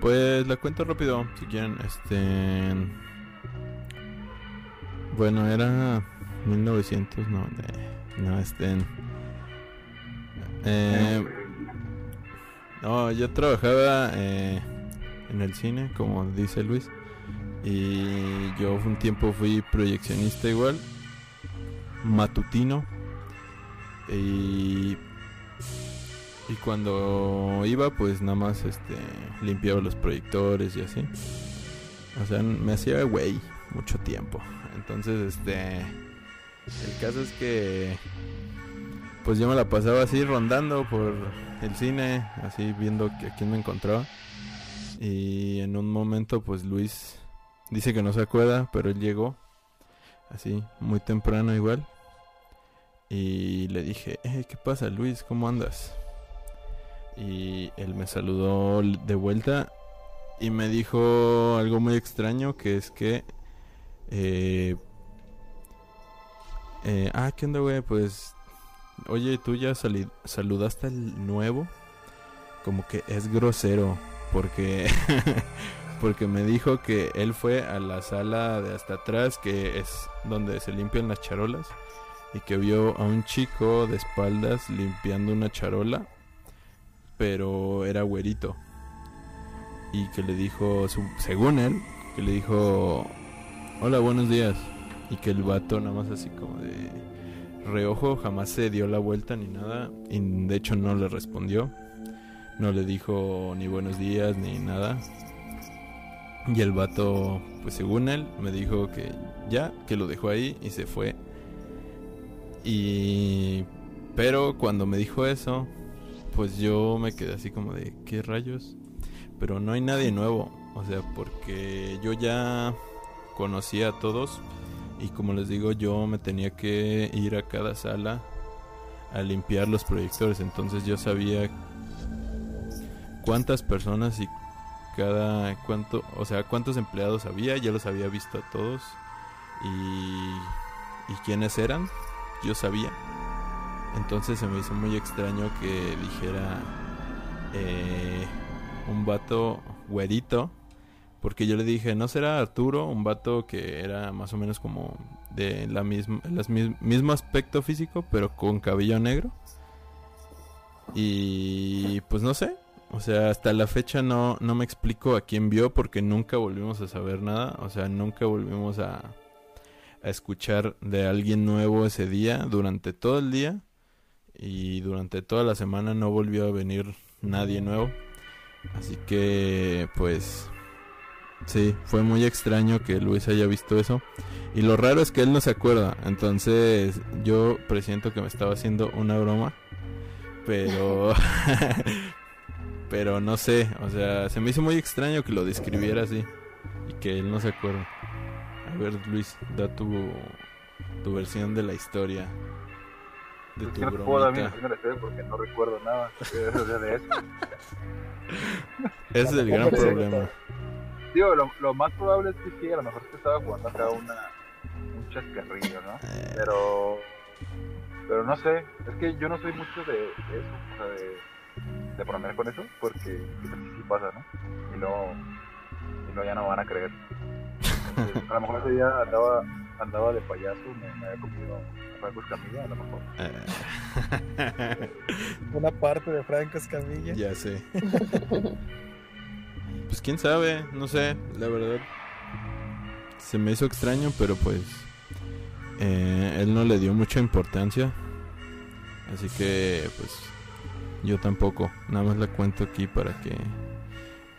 Pues la cuento rápido, si quieren. Este. Bueno, era 1900, no, no, este. Eh, no, yo trabajaba eh, en el cine, como dice Luis. Y yo un tiempo fui proyeccionista igual, matutino. Y y cuando iba, pues nada más este limpiaba los proyectores y así. O sea, me hacía güey mucho tiempo. Entonces, este el caso es que pues yo me la pasaba así rondando por el cine, así viendo a quién me encontraba. Y en un momento pues Luis dice que no se acuerda, pero él llegó así muy temprano igual. Y le dije, eh, ¿qué pasa Luis? ¿Cómo andas? Y él me saludó de vuelta y me dijo algo muy extraño que es que... Eh, eh, ah, ¿qué onda, güey? Pues... Oye, ¿tú ya saludaste al nuevo? Como que es grosero porque... porque me dijo que él fue a la sala de hasta atrás, que es donde se limpian las charolas, y que vio a un chico de espaldas limpiando una charola pero era güerito. Y que le dijo, según él, que le dijo, hola, buenos días. Y que el vato nada más así como de reojo, jamás se dio la vuelta ni nada. Y de hecho no le respondió. No le dijo ni buenos días ni nada. Y el vato, pues según él, me dijo que ya, que lo dejó ahí y se fue Y... Pero cuando me dijo eso, pues yo me quedé así como de, ¿qué rayos? Pero no hay nadie nuevo, o sea, porque yo ya conocía a todos y como les digo, yo me tenía que ir a cada sala a limpiar los proyectores, entonces yo sabía cuántas personas y cada cuánto, o sea, cuántos empleados había, ya los había visto a todos y, y quiénes eran, yo sabía. Entonces se me hizo muy extraño que dijera eh, un vato güerito, porque yo le dije, ¿no será Arturo? Un vato que era más o menos como de la misma, las mis- mismo aspecto físico, pero con cabello negro. Y pues no sé, o sea, hasta la fecha no, no me explico a quién vio porque nunca volvimos a saber nada, o sea, nunca volvimos a escuchar de alguien nuevo ese día, durante todo el día y durante toda la semana no volvió a venir nadie nuevo. Así que pues sí, fue muy extraño que Luis haya visto eso. Y lo raro es que él no se acuerda. Entonces yo presiento que me estaba haciendo una broma. Pero... pero no sé. O sea, se me hizo muy extraño que lo describiera así. Y que él no se acuerda. A ver, Luis, da tu, tu versión de la historia. De tu no puedo dar mi porque no recuerdo nada de, eso. Ese es el gran problema. Digo, lo, lo más probable es que sí, a lo mejor te estaba jugando acá una, un chascarrillo, ¿no? Eh, Pero, pero no sé, es que yo no soy mucho de, de eso, o sea, de, de bromear con eso, porque sí, sí pasa, ¿no? Y luego, y luego ya no van a creer. Entonces, a lo mejor ese día andaba, andaba de payaso, me, me había comido Franco Escamilla, a lo mejor. eh, Una parte de Franco Escamilla. ya sé. Pues quién sabe, no sé, la verdad. Se me hizo extraño, pero pues eh, él no le dio mucha importancia. Así que pues yo tampoco. Nada más la cuento aquí para que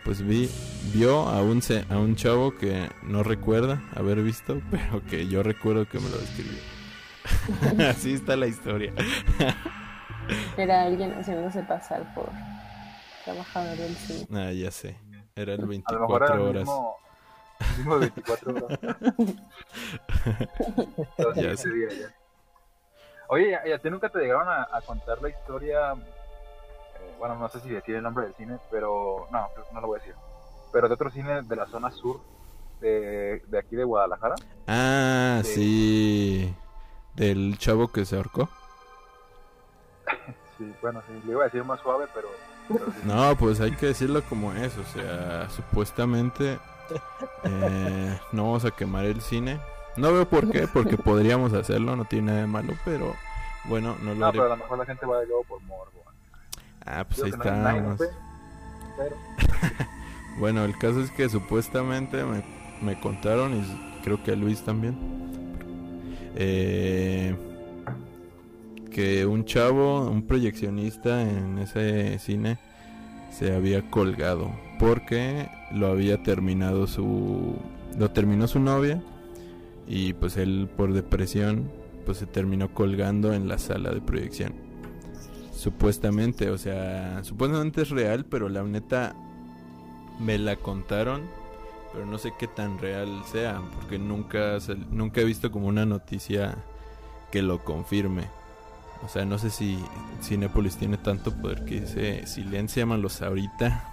pues vi vio a un se- a un chavo que no recuerda haber visto, pero que yo recuerdo que me lo describió. Así está la historia. Era alguien haciéndose pasar por trabajador del cine. Ah, ya sé. Era el A lo mejor era 24 el horas. mismo, el mismo de 24 horas. Entonces, Ya ese sé. día ya. Oye, ¿y a- ¿y a ti nunca te llegaron a, a contar la historia? Bueno, no sé si decir el nombre del cine, pero no, no lo voy a decir. Pero de otro cine de la zona sur de, de aquí de Guadalajara. Ah, Sí. sí. Del chavo que se ahorcó. Sí, bueno, sí, le iba a decir más suave, pero. pero sí. No, pues hay que decirlo como es. O sea, supuestamente eh, no vamos a quemar el cine. No veo por qué, porque podríamos hacerlo, no tiene nada de malo, pero bueno, no lo No, pero a haré. lo mejor la gente va de luego por morbo. Ah, pues ahí no- estamos. ve, pero Bueno, el caso es que supuestamente me, me contaron y creo que a Luis también. eh, que un chavo, un proyeccionista en ese cine se había colgado porque lo había terminado su lo terminó su novia y pues él por depresión pues se terminó colgando en la sala de proyección. Supuestamente, o sea, supuestamente es real, pero la neta me la contaron, pero no sé qué tan real sea, porque nunca, nunca he visto como una noticia que lo confirme. O sea, no sé si Cinepolis tiene tanto poder que dice silenciamelos ahorita,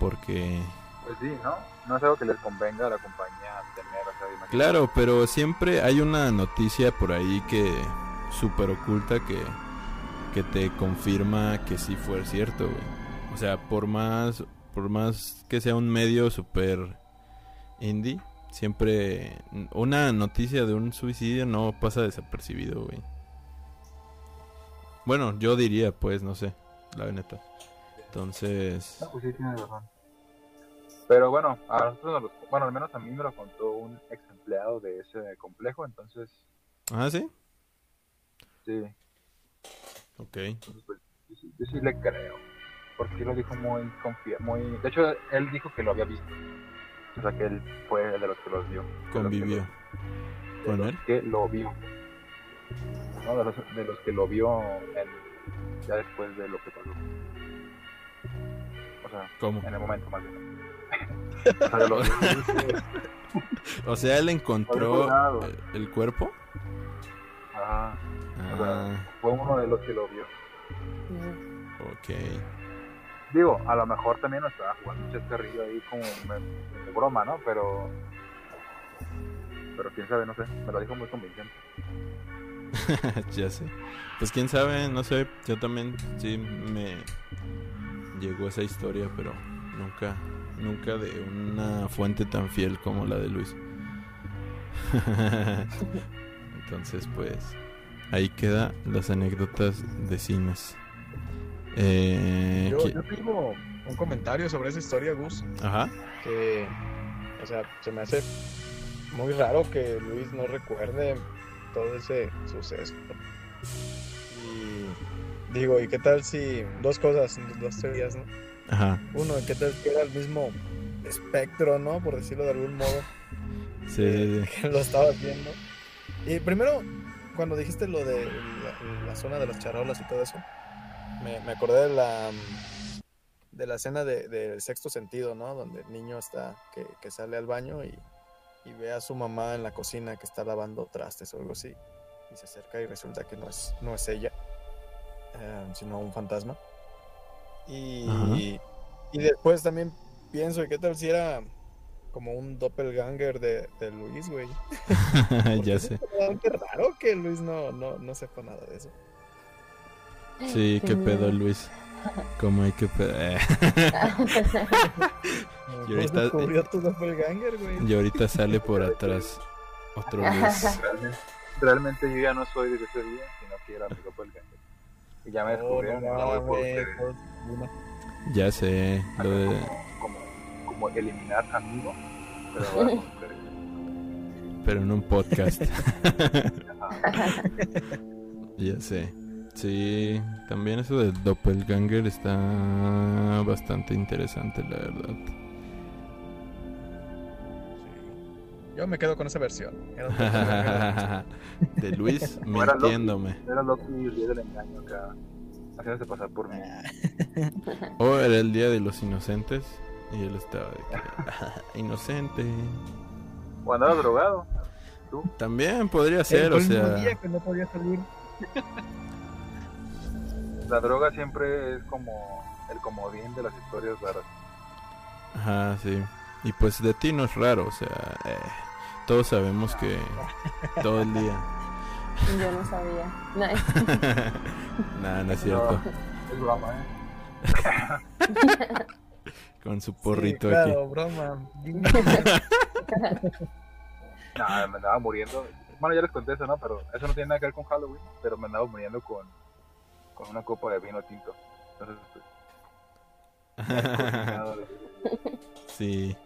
porque... Pues sí, ¿no? No es algo que les convenga a la compañía tener, o sea. Claro, pero siempre hay una noticia por ahí que súper oculta que, que te confirma que sí fue cierto, güey. O sea, por más, por más que sea un medio súper indie, siempre una noticia de un suicidio no pasa desapercibido, güey. Bueno, yo diría, pues, no sé, la neta. Entonces, No, pues sí, tienes razón. Pero bueno, a nosotros nos lo- bueno, al menos a mí me lo contó un ex empleado de ese complejo, entonces, ah, sí, sí, ok. entonces, pues, yo, sí, yo sí le creo. Porque lo dijo muy confía muy De hecho, él dijo que lo había visto. O sea, que él fue el de los que los vio. de los que Convivió lo- de con los él. Que lo vio. No, de los, de los que lo vio en- ya después de lo que pasó. O sea, ¿Cómo? en el momento más bien. O sea, de los- O sea, él encontró el, el o sea, Ah, fue uno de los que lo vio. Ok. Digo, a lo mejor también nos estaba jugando un chascarrillo ahí como me- de broma, ¿no? Pero. Pero quién sabe, no sé. Me lo dijo muy convincente. ya sé. Pues quién sabe, no sé. Yo también sí me llegó esa historia, pero nunca, nunca de una fuente tan fiel como la de Luis. Entonces, pues ahí queda las anécdotas de cines. Eh, Yo, yo tengo un comentario sobre esa historia, Gus, Ajá. que, o sea, se me hace muy raro que Luis no recuerde todo ese suceso. Y digo, ¿y qué tal si dos cosas, dos teorías, ¿no? Ajá. Uno, ¿qué tal que era el mismo espectro, ¿no? Por decirlo de algún modo, Sí, sí, sí. que lo estaba viendo. Y primero, cuando dijiste lo de la, la zona de las charolas y todo eso, me, me acordé de la de la escena de, del sexto sentido, ¿no? Donde el niño está, que, que sale al baño y, y ve a su mamá en la cocina que está lavando trastes o algo así. Y se acerca y resulta que no es, no es ella, eh, sino un fantasma. Y, Ajá. y después también pienso, ¿qué tal si era como un doppelganger de, de Luis, güey? Ya sé. verdaderamente raro que Luis no, no, no sepa nada de eso. Sí, qué Qué pedo. Luis. ¿Cómo hay que pedo? Eh. Y ¿Cómo ahorita- descubrió tu doppelganger, güey? Y ahorita sale por atrás otro Luis. Realmente, realmente yo ya no soy desde ese día, sino que era mi doppelganger. Y ya me Oh, descubrieron mames, ustedes. pues, Ya sé, lo de... Como, como eliminar amigo, pero pero en un podcast. Ya sé. Sí, también eso del doppelganger está bastante interesante, la verdad. Yo me quedo con esa versión. Era un doppelganger. de Luis mintiéndome. Era Loki el día del engaño acá, haciéndose pasar por mí. O era el día de los inocentes y él estaba de que inocente. O andaba drogado. También podría ser, o sea, día que no podía salir. La droga siempre es como el comodín de las historias raras. ajá, sí. Y pues de ti no es raro, o sea, eh, todos sabemos que todo el día. Yo no sabía. No, Nada, no es cierto. Es broma, ¿eh? Con su Sí, porrito claro, broma. Nada, me andaba muriendo. Bueno, ya les conté eso, ¿no? Pero eso no tiene nada que ver con Halloween. Pero me andaba muriendo con, con una copa de vino tinto. Entonces, pues, aquí. sí,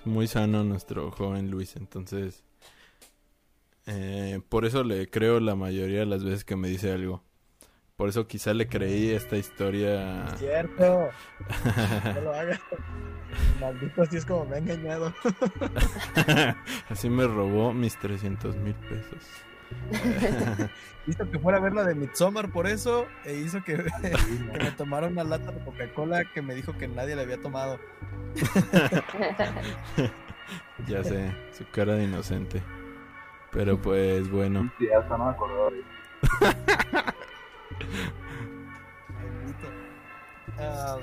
es muy sano nuestro joven Luis, entonces eh, por eso le creo la mayoría de las veces que me dice algo. Por eso quizá le creí esta historia. Cierto. No lo hagas. Maldito, así es como me ha engañado. Así me robó mis 300 mil pesos. Hizo que fuera a ver la de Midsommar por eso e hizo que, que me tomara una lata de Coca-Cola que me dijo que nadie le había tomado. ya sé, su cara de inocente. Pero pues bueno. Sí, hasta no me acordaba Am,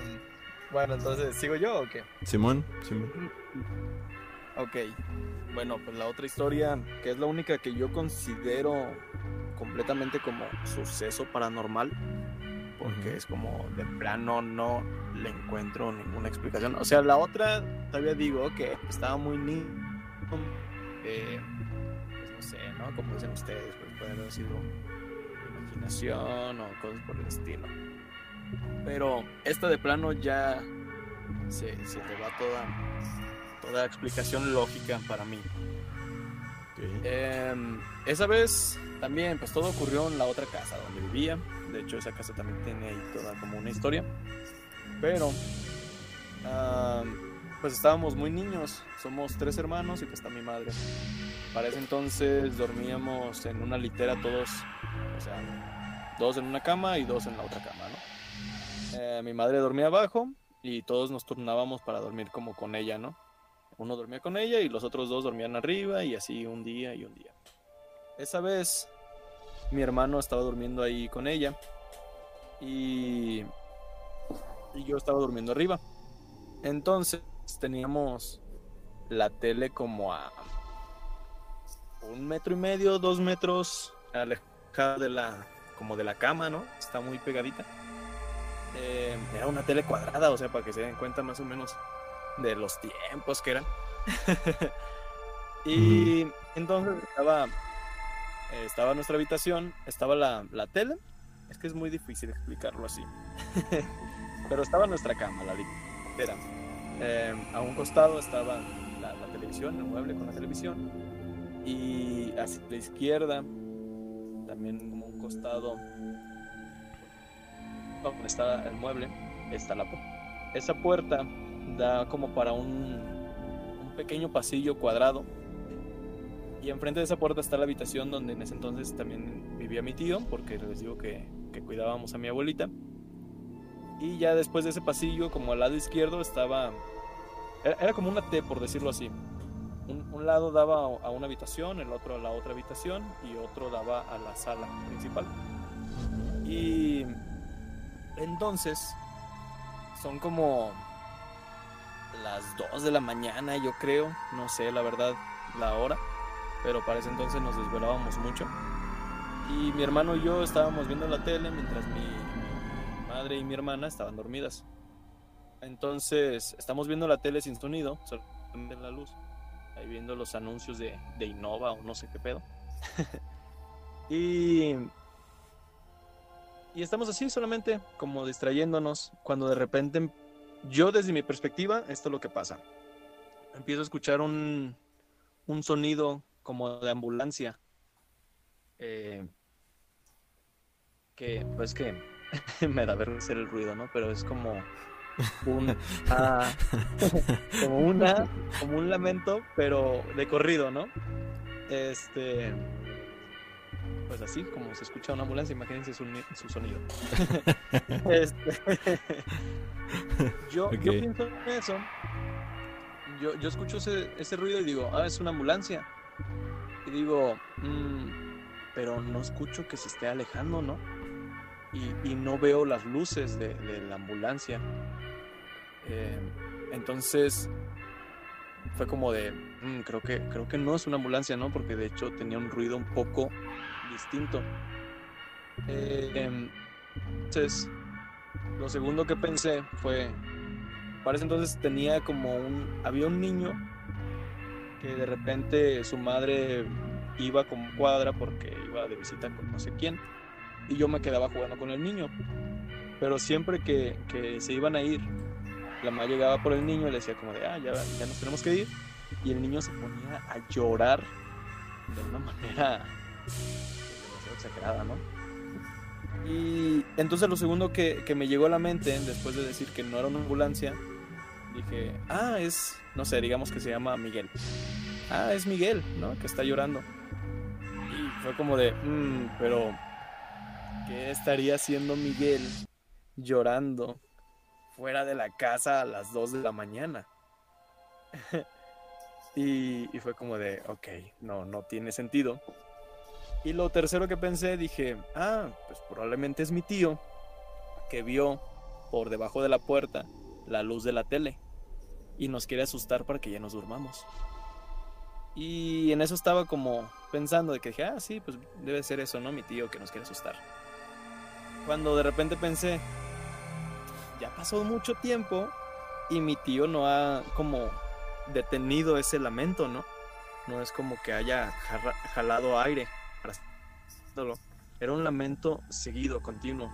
bueno, entonces, ¿sigo yo o qué? Simón, Simón. Ok. Bueno, pues la otra historia, que es la única que yo considero completamente como suceso paranormal, porque es como de plano no le encuentro ninguna explicación. O sea, la otra todavía digo que estaba muy niño, eh, pues no sé, ¿no? Como dicen ustedes, pues puede haber sido imaginación o cosas por el estilo. Pero esta de plano ya se, se te va toda toda explicación lógica para mí. Ok. Em, esa vez también, pues todo ocurrió en la otra casa donde vivía. De hecho, esa casa también tiene ahí toda como una historia. Pero am, pues estábamos muy niños, somos tres hermanos y pues está mi madre. Para ese entonces dormíamos en una litera todos, o sea, dos en una cama y dos en la otra cama, ¿no? Eh, mi madre dormía abajo y todos nos turnábamos para dormir como con ella, ¿no? Uno dormía con ella y los otros dos dormían arriba y así un día y un día. Esa vez mi hermano estaba durmiendo ahí con ella y, y yo estaba durmiendo arriba. Entonces teníamos la tele como a un metro y medio, dos metros alejada de la, como de la cama, ¿no? Está muy pegadita. Eh, era una tele cuadrada, o sea, para que se den cuenta más o menos de los tiempos que eran. y entonces estaba, eh, estaba nuestra habitación, estaba la, la tele. Es que es muy difícil explicarlo así. Pero estaba nuestra cama, la litera. Eh, a un costado estaba la, la televisión, el mueble con la televisión. Y hacia la izquierda, también como un costado donde está el mueble, está la puerta. Esa puerta da como para un, un pequeño pasillo cuadrado. Y enfrente de esa puerta está la habitación donde en ese entonces también vivía mi tío, porque les digo que, que cuidábamos a mi abuelita. Y ya después de ese pasillo, como al lado izquierdo, estaba. Era, era como una T, por decirlo así. Un, un lado daba a una habitación, el otro a la otra habitación y otro daba a la sala principal. Y entonces son como las 2 de la mañana, yo creo. No sé la verdad la hora, pero para ese entonces nos desvelábamos mucho. Y mi hermano y yo estábamos viendo la tele mientras mi, mi madre y mi hermana estaban dormidas. Entonces estamos viendo la tele sin sonido, solamente la luz. Ahí viendo los anuncios de, de Innova o no sé qué pedo. y y estamos así solamente como distrayéndonos cuando de repente yo desde mi perspectiva esto es lo que pasa empiezo a escuchar un, un sonido como de ambulancia eh, que pues que me da vergüenza el ruido no pero es como un ah, como una como un lamento pero de corrido no este pues así como se escucha una ambulancia, imagínense su, su sonido. este, yo, yo pienso en eso. Yo, yo escucho ese, ese ruido y digo, ah, es una ambulancia. Y digo, "Mm, pero no escucho que se esté alejando, ¿no? Y, no veo las luces de, la ambulancia. Eh, entonces fue como de, "Mm, creo, que, creo que no es una ambulancia, ¿no? Porque de hecho tenía un ruido un poco distinto. Eh, entonces, lo segundo que pensé fue, para entonces tenía como un, había un niño que de repente su madre iba como cuadra porque iba de visita con no sé quién y yo me quedaba jugando con el niño. Pero siempre que, que se iban a ir, la mamá llegaba por el niño y le decía como de, ah, ya, ya nos tenemos que ir. Y el niño se ponía a llorar de una manera demasiado exagerada, ¿no? Y entonces lo segundo que, que me llegó a la mente, después de decir que no era una ambulancia, dije, ah, es, no sé, digamos que se llama Miguel. Ah, es Miguel, ¿no? Que está llorando. Y fue como de, "Mm, pero, ¿qué estaría haciendo Miguel llorando fuera de la casa a las 2 de la mañana? y, fue como de, ok, no, no tiene sentido. Y lo tercero que pensé, dije, ah, pues probablemente es mi tío que vio por debajo de la puerta la luz de la tele y nos quiere asustar para que ya nos durmamos. Y en eso estaba como pensando de que dije, ah, sí, pues debe ser eso, ¿no? Mi tío que nos quiere asustar. Cuando de repente pensé, ya pasó mucho tiempo y mi tío no ha como detenido ese lamento, ¿no? No es como que haya jalado aire para. Era un lamento seguido, continuo.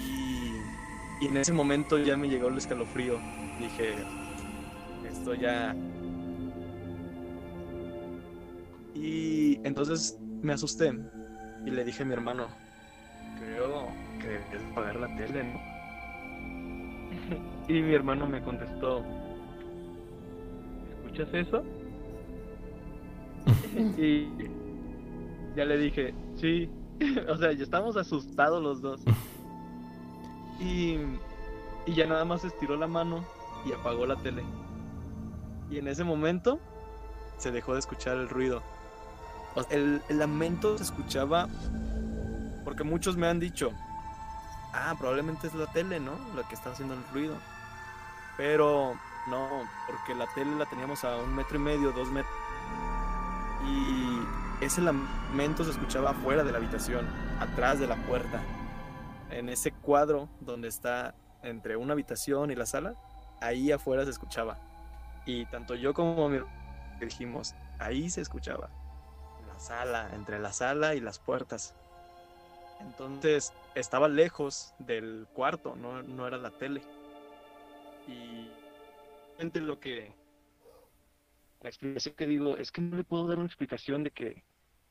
Y, y en ese momento ya me llegó el escalofrío. Dije, esto ya... Y entonces me asusté y le dije a mi hermano, creo que deberías apagar la tele, ¿no? Y mi hermano me contestó, ¿escuchas eso? y ya le dije, sí. o sea, ya estábamos asustados los dos. Y, y ya nada más estiró la mano y apagó la tele. Y en ese momento se dejó de escuchar el ruido. O sea, el, el lamento se escuchaba porque muchos me han dicho, ah, probablemente es la tele, ¿no? La que está haciendo el ruido. Pero no, porque la tele la teníamos a un metro y medio, dos metros. Y ese lamento se escuchaba afuera de la habitación, atrás de la puerta. En ese cuadro donde está entre una habitación y la sala, ahí afuera se escuchaba. Y tanto yo como mi dijimos, ahí se escuchaba. La sala, entre la sala y las puertas. Entonces estaba lejos del cuarto, no, era la tele. Y realmente lo que la explicación que digo es que no le puedo dar una explicación de que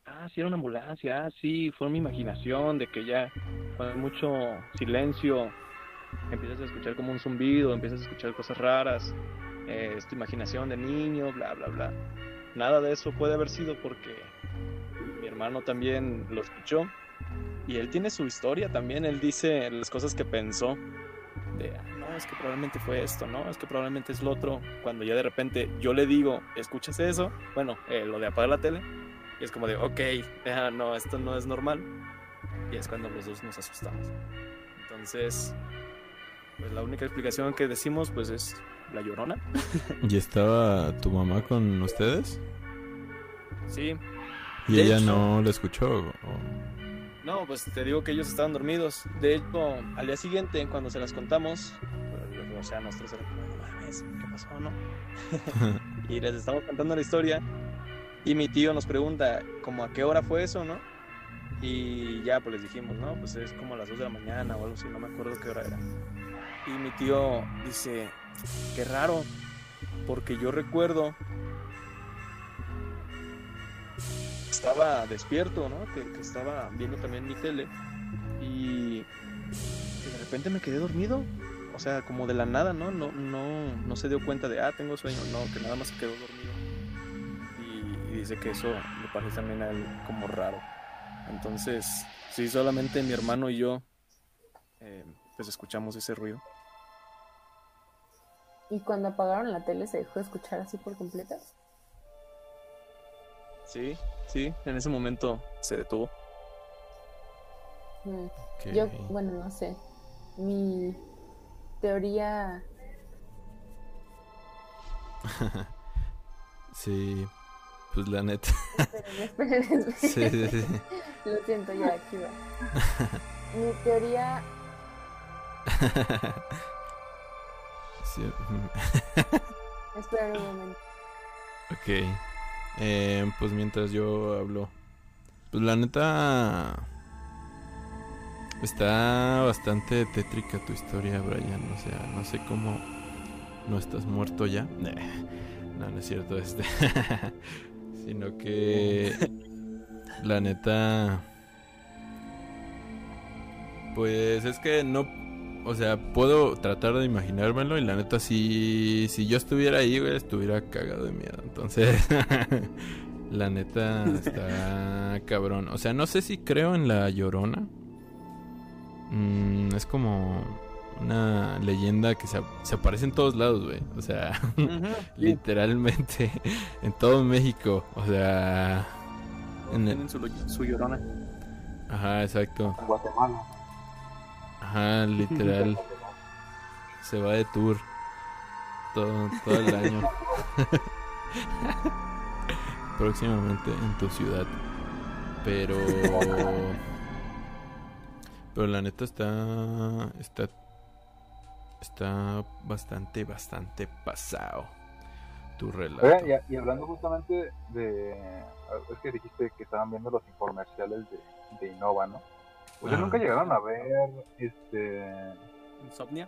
ah sí era una ambulancia, ah sí fue mi imaginación, de que ya con mucho silencio empiezas a escuchar como un zumbido, empiezas a escuchar cosas raras, eh, es tu imaginación de niño, bla bla bla. Nada de eso puede haber sido porque mi hermano también lo escuchó y él tiene su historia también, él dice las cosas que pensó de, "Ah, no, es que probablemente fue esto, no, es que probablemente es lo otro, cuando ya de repente yo le digo, ¿escuchas eso? Bueno, eh, lo de apagar la tele, y es como de, ok, ah, no, esto no es normal, y es cuando los dos nos asustamos. Entonces, pues la única explicación que decimos, pues es la llorona. ¿Y estaba tu mamá con ustedes? Sí, ¿Y De ella hecho- no lo escuchó? o- No, pues te digo que ellos estaban dormidos. De hecho, al día siguiente, cuando se las contamos, pues, o sea, nosotros era como, no mames, ¿qué pasó, no? y les estamos contando la historia. Y mi tío nos pregunta, como a qué hora fue eso, ¿no? Y ya, pues les dijimos, no, pues es como a las 2 de la mañana o algo así, no me acuerdo qué hora era. Y mi tío dice, qué raro, porque yo recuerdo estaba despierto, ¿no? Que, estaba viendo también mi tele y de repente me quedé dormido. O sea, como de la nada, ¿no? No, no, no se dio cuenta de, ah, tengo sueño. No, que nada más se quedó dormido. Y, y dice que eso le parece también a él como raro. Entonces, sí, solamente mi hermano y yo, eh, pues escuchamos ese ruido. Y cuando apagaron la tele se dejó de escuchar así por completo. Sí, sí, en ese momento se detuvo. Mm. Ok. Yo, bueno, no sé. Mi teoría. Sí, pues la neta. Esperen, esperen, esperen. Sí, sí, sí. Lo siento, ya aquí va. Mi teoría. Sí, ujú. Esperen un momento. Ok. Eh, pues mientras yo hablo. Pues la neta. Está bastante tétrica tu historia, Brian. O sea, no sé cómo no estás muerto ya. No, no es cierto este. Sino que la neta. Pues es que no. O sea, puedo tratar de imaginármelo y la neta si, si yo estuviera ahí, güey, estuviera cagado de miedo. Entonces, la neta está cabrón. O sea, no sé si creo en la llorona. Mm, es como una leyenda que se, se aparece en todos lados, güey. O sea, literalmente en todo México. O sea, en el- Tienen su, su llorona. ajá, exacto. En Guatemala. Ajá, literal. Se va de tour todo, todo el año. Próximamente en tu ciudad. Pero. Pero la neta está. Está. Está bastante, bastante pasado. Tu relato. Y, y hablando justamente de. Es que dijiste que estaban viendo los infomerciales de, de Innova, ¿no? ¿Ustedes Ajá. nunca llegaron a ver este. ¿Insomnia?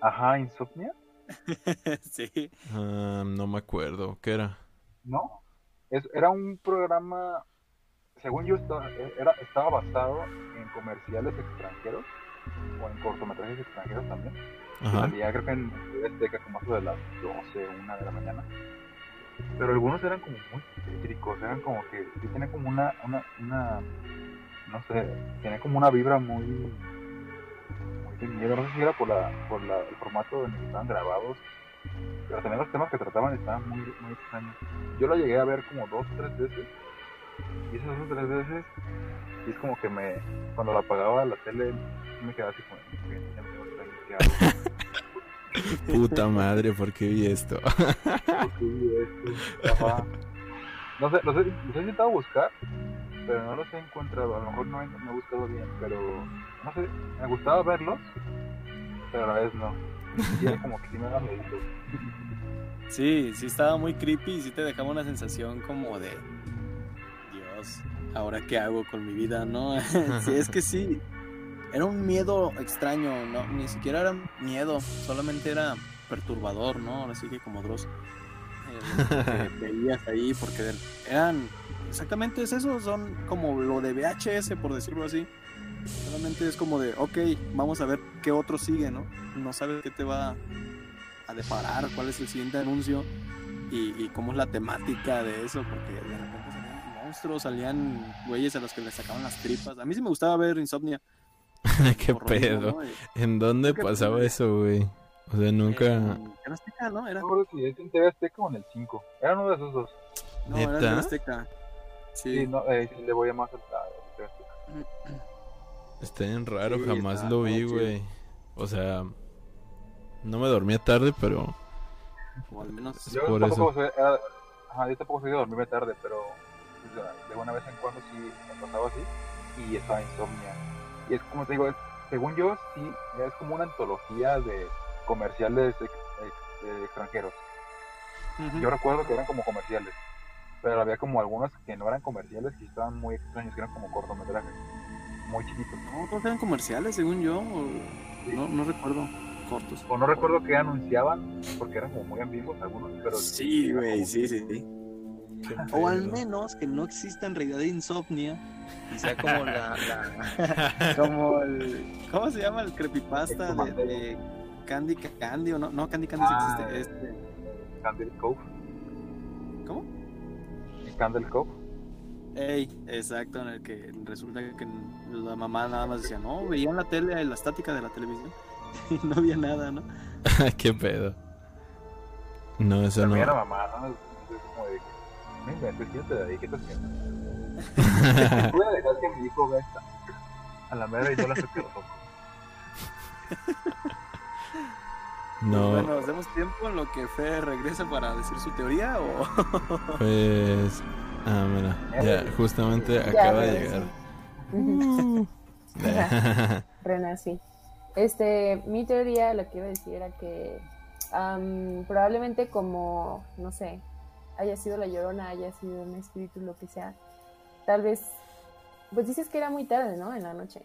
Ajá, Insomnia? sí. Ah, no me acuerdo. ¿Qué era? ¿No? Es, era un programa. Según yo, estaba, era, estaba basado en comerciales extranjeros o en cortometrajes extranjeros también. Ajá. Salía, creo que en Azteca como eso de las 12, 1 de la mañana. pero algunos eran como muy tétricos, eran como que sí tenían como una, una, una, no sé, tenían como una vibra muy, muy de miedo, no sé si era por la, por la, el formato en el que estaban grabados, pero también los temas que trataban estaban muy, muy extraños. Yo lo llegué a ver como dos o tres veces, y esas dos o tres veces, y es como que me, cuando la apagaba la tele, me quedaba así como. Puta madre, ¿por qué vi esto? ¿Por qué vi esto? Ajá. No sé, los he, los he intentado buscar, pero no los he encontrado. A lo mejor no he, no he buscado bien, pero no sé, me gustaba verlos, pero a la vez no. Y era como que sí me daba miedo. Sí, sí estaba muy creepy y sí te dejaba una sensación como de Dios, ahora qué hago con mi vida, ¿no? sí, es que sí. Era un miedo extraño, no, ni siquiera era miedo, solamente era perturbador, ¿no? Ahora sí que como Dross. eh, veías ahí porque eran exactamente es eso, son como lo de VHS por decirlo así. Solamente es como de, ok, vamos a ver qué otro sigue, ¿no? No sabes qué te va a deparar, cuál es el siguiente anuncio y, y cómo es la temática de eso, porque de repente salían monstruos, salían güeyes a los que les sacaban las tripas. A mí sí me gustaba ver Insomnia. ¿Qué pedo? ¿En dónde ¿Qué pasaba pedo? eso, güey? O sea, nunca... En TV Azteca, ¿no? Era, No recuerdo si es en TV Azteca o en el 5. Era uno de esos dos. no, era en Azteca. Sí, Sí. no, eh, sí le voy a más. Está bien raro, Sí, jamás está- lo vi, güey. O sea, no me dormía tarde, pero O al menos. Es Yo por tampoco soy, era- ajá, yo tampoco soy de dormirme tarde, pero o sea, de una vez en cuando sí me pasaba así y estaba insomnia. Y es como te digo, es- según yo, sí, es como una antología de comerciales ex- ex- extranjeros. Yo recuerdo que eran como comerciales, pero había como algunos que no eran comerciales y estaban muy extraños, que eran como cortometrajes, muy chiquitos. No, todos eran comerciales, según yo. o- No, no recuerdo. Cortos. O no recuerdo qué anunciaban, porque eran como muy ambiguos algunos, pero Sí, güey, como- sí, sí, sí. O al menos que no exista en realidad insomnia y sea como la, la- como el ¿cómo se llama el creepypasta de, de Candy Candy o no? No, Candy Candy sí Ah, existe. Este, Candle Cove. Candle Cove. Ey, exacto, en el que resulta que la mamá nada más decía, no, veían la tele, la estática de la televisión y no había nada, ¿no? qué pedo. No, eso También no. era mamá, ¿no? Es como de inventes, ahí, ¿qué estás haciendo? Voy a dejar que mi hijo vea esta. A la mera y no la saque los ojos. No, Bueno, ¿nos demos tiempo en lo que Fe regresa para decir su teoría o...? pues. Ah, mira, ya justamente Ya acaba de llegar. Renací. Este, mi teoría, lo que iba a decir era que am, probablemente como, no sé, haya sido la llorona, haya sido un espíritu, lo que sea, tal vez, pues dices que era muy tarde, ¿no? En la noche.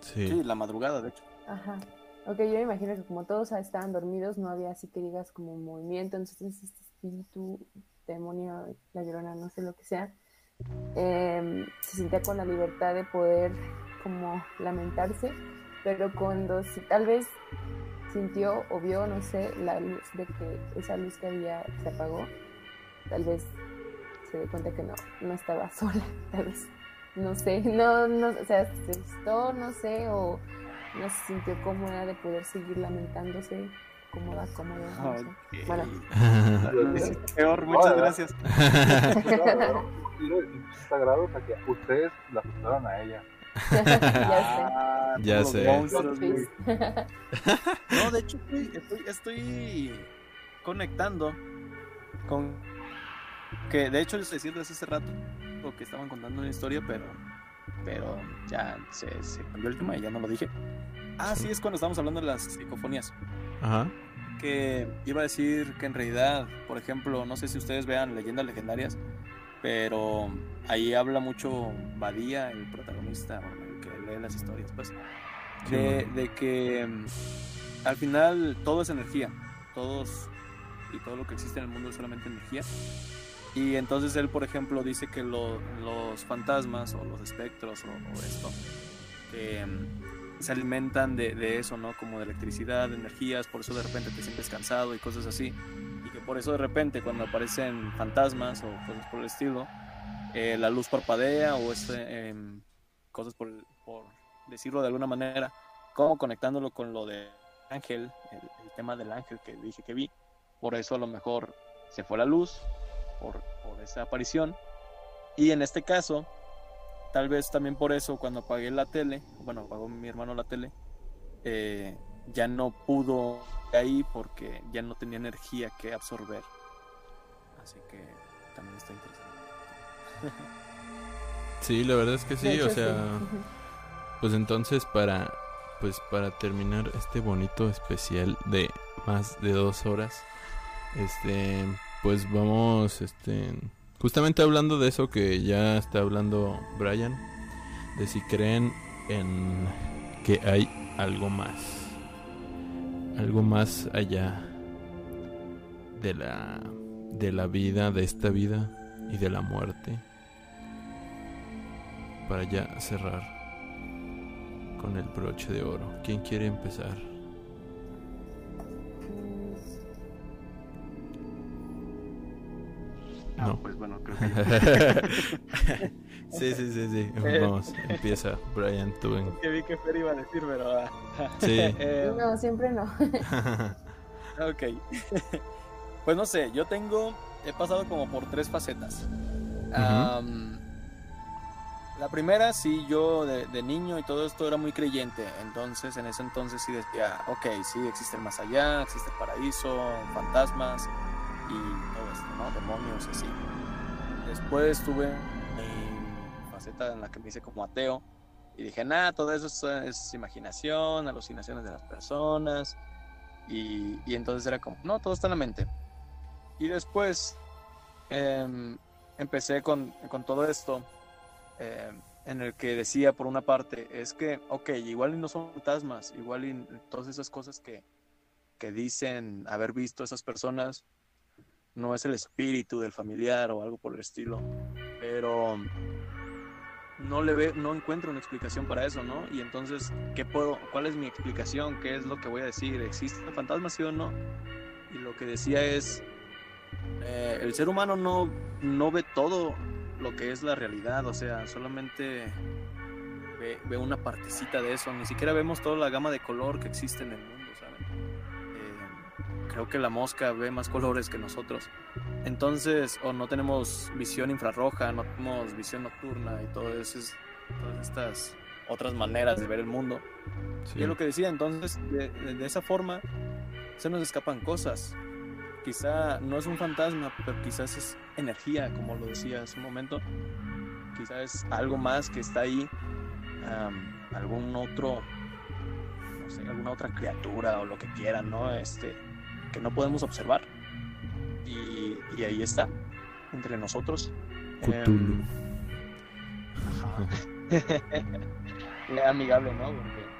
Sí, Sí, la madrugada, de hecho. Ajá. Ok, yo me imagino que como todos estaban dormidos, no había así que digas como movimiento, entonces este espíritu, demonio, la llorona, no sé lo que sea, em, se sentía con la libertad de poder como lamentarse, pero cuando si, tal vez sintió o vio, no sé, la luz de que esa luz que había se apagó, tal vez se dio cuenta que no, no estaba sola, tal vez, no sé, no, no, o sea, se asustó, no sé, o no se sintió cómoda de poder seguir lamentándose, cómoda, cómoda, sé. Bueno, peor, muchas Hola. gracias. Quiero decir sagrados a que ustedes la asustaron a ella. ya Ya sé. sé. monstruos, güey. Plot No, de hecho estoy, estoy, estoy conectando con que de hecho les decía desde hace rato lo que estaban contando una historia, pero pero ya se, se cambió el tema y ya no lo dije. Ah, sí, es cuando estábamos hablando de las psicofonías. Ajá. Que iba a decir que en realidad, por ejemplo, no sé si ustedes vean leyendas legendarias, pero ahí habla mucho Badía, el protagonista, bueno, el que lee las historias, pues, de, de que mm, al final todo es energía, todos y todo lo que existe en el mundo es solamente energía. Y entonces él, por ejemplo, dice que lo- los fantasmas o los espectros o, o esto, mm, se alimentan de, de eso, ¿no? Como de electricidad, de energías, por eso de repente te sientes cansado y cosas así. Y que por eso de repente cuando aparecen fantasmas o cosas por el estilo, eh, la luz parpadea o este, em, cosas por, por decirlo de alguna manera, como conectándolo con lo de ángel, el, el tema del ángel que dije que vi, por eso a lo mejor se fue la luz, por, por esa aparición, y en este caso, tal vez también por eso cuando apagué la tele, bueno, apagó mi hermano la tele, eh, ya no pudo de ahí porque ya no tenía energía que absorber. Así que también está interesante. Sí, la verdad es que sí, hecho, o sea, pues entonces para pues para terminar este bonito especial de más de dos horas, este, pues vamos, este, justamente hablando de eso que ya está hablando Brian, de si creen en que hay algo más, algo más allá de la de la vida, de esta vida y de la muerte para ya cerrar con el broche de oro. ¿Quién quiere empezar? Ah, No. pues bueno, creo que sí, sí, sí, sí. Eh. Vamos, empieza. Brian, tú en... que vi que Fer iba a decir, pero... Sí. eh, No, siempre no. Ok. pues no sé, yo tengo, he pasado como por tres facetas. La primera, sí, yo de, de niño y todo esto era muy creyente. Entonces, en ese entonces sí decía, ok, sí, existe el más allá, existe el paraíso, fantasmas y ¿no? Demonios, así. Después tuve mi faceta en la que me hice como ateo y dije, nada, todo eso es, es imaginación, alucinaciones de las personas. Y, y entonces era como, no, todo está en la mente. Y después em, empecé con, con todo esto em, en el que decía por una parte, es que, ok, igual no son fantasmas, igual y todas esas cosas que, que dicen haber visto esas personas, no es el espíritu del familiar o algo por el estilo, pero no le ve, no encuentro una explicación para eso, ¿no? Y entonces, ¿qué puedo, cuál es mi explicación? ¿Qué es lo que voy a decir? ¿Existen fantasmas, sí o no? Y lo que decía es, eh, el ser humano no, no ve todo lo que es la realidad, o sea, solamente ve, ve una partecita de eso, ni siquiera vemos toda la gama de color que existe en el mundo, ¿saben? Creo que la mosca ve más colores que nosotros. Entonces, o no tenemos visión infrarroja, no tenemos visión nocturna y todo eso es- todas estas otras maneras de ver el mundo. Sí. Y es lo que decía, entonces, de, de- esa forma se nos escapan cosas. Quizá no es un fantasma, pero quizás es energía, como lo decía hace un momento. Quizás es algo más que está ahí, am, algún otro, no sé, alguna otra criatura o lo que quieran, ¿no? Este, que no podemos observar. Y, y ahí está, entre nosotros. Cthulhu. Em, ajá. Amigable, ¿no? Porque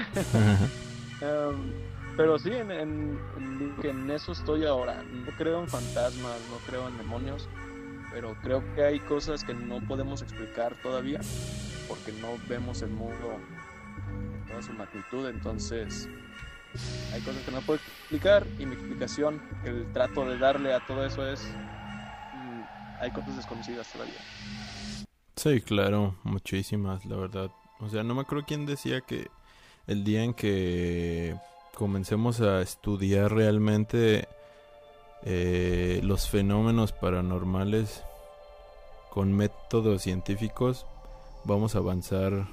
Em, pero sí, en, en eso estoy ahora. No creo en fantasmas, no creo en demonios, pero creo que hay cosas que no podemos explicar todavía porque no vemos el mundo en toda su magnitud. Entonces, hay cosas que no puedo explicar y mi explicación, el trato de darle a todo eso es: mm, hay cosas desconocidas todavía. Sí, claro, muchísimas, la verdad. O sea, no me acuerdo quién decía que el día en que comencemos a estudiar realmente eh, los fenómenos paranormales con métodos científicos, vamos a avanzar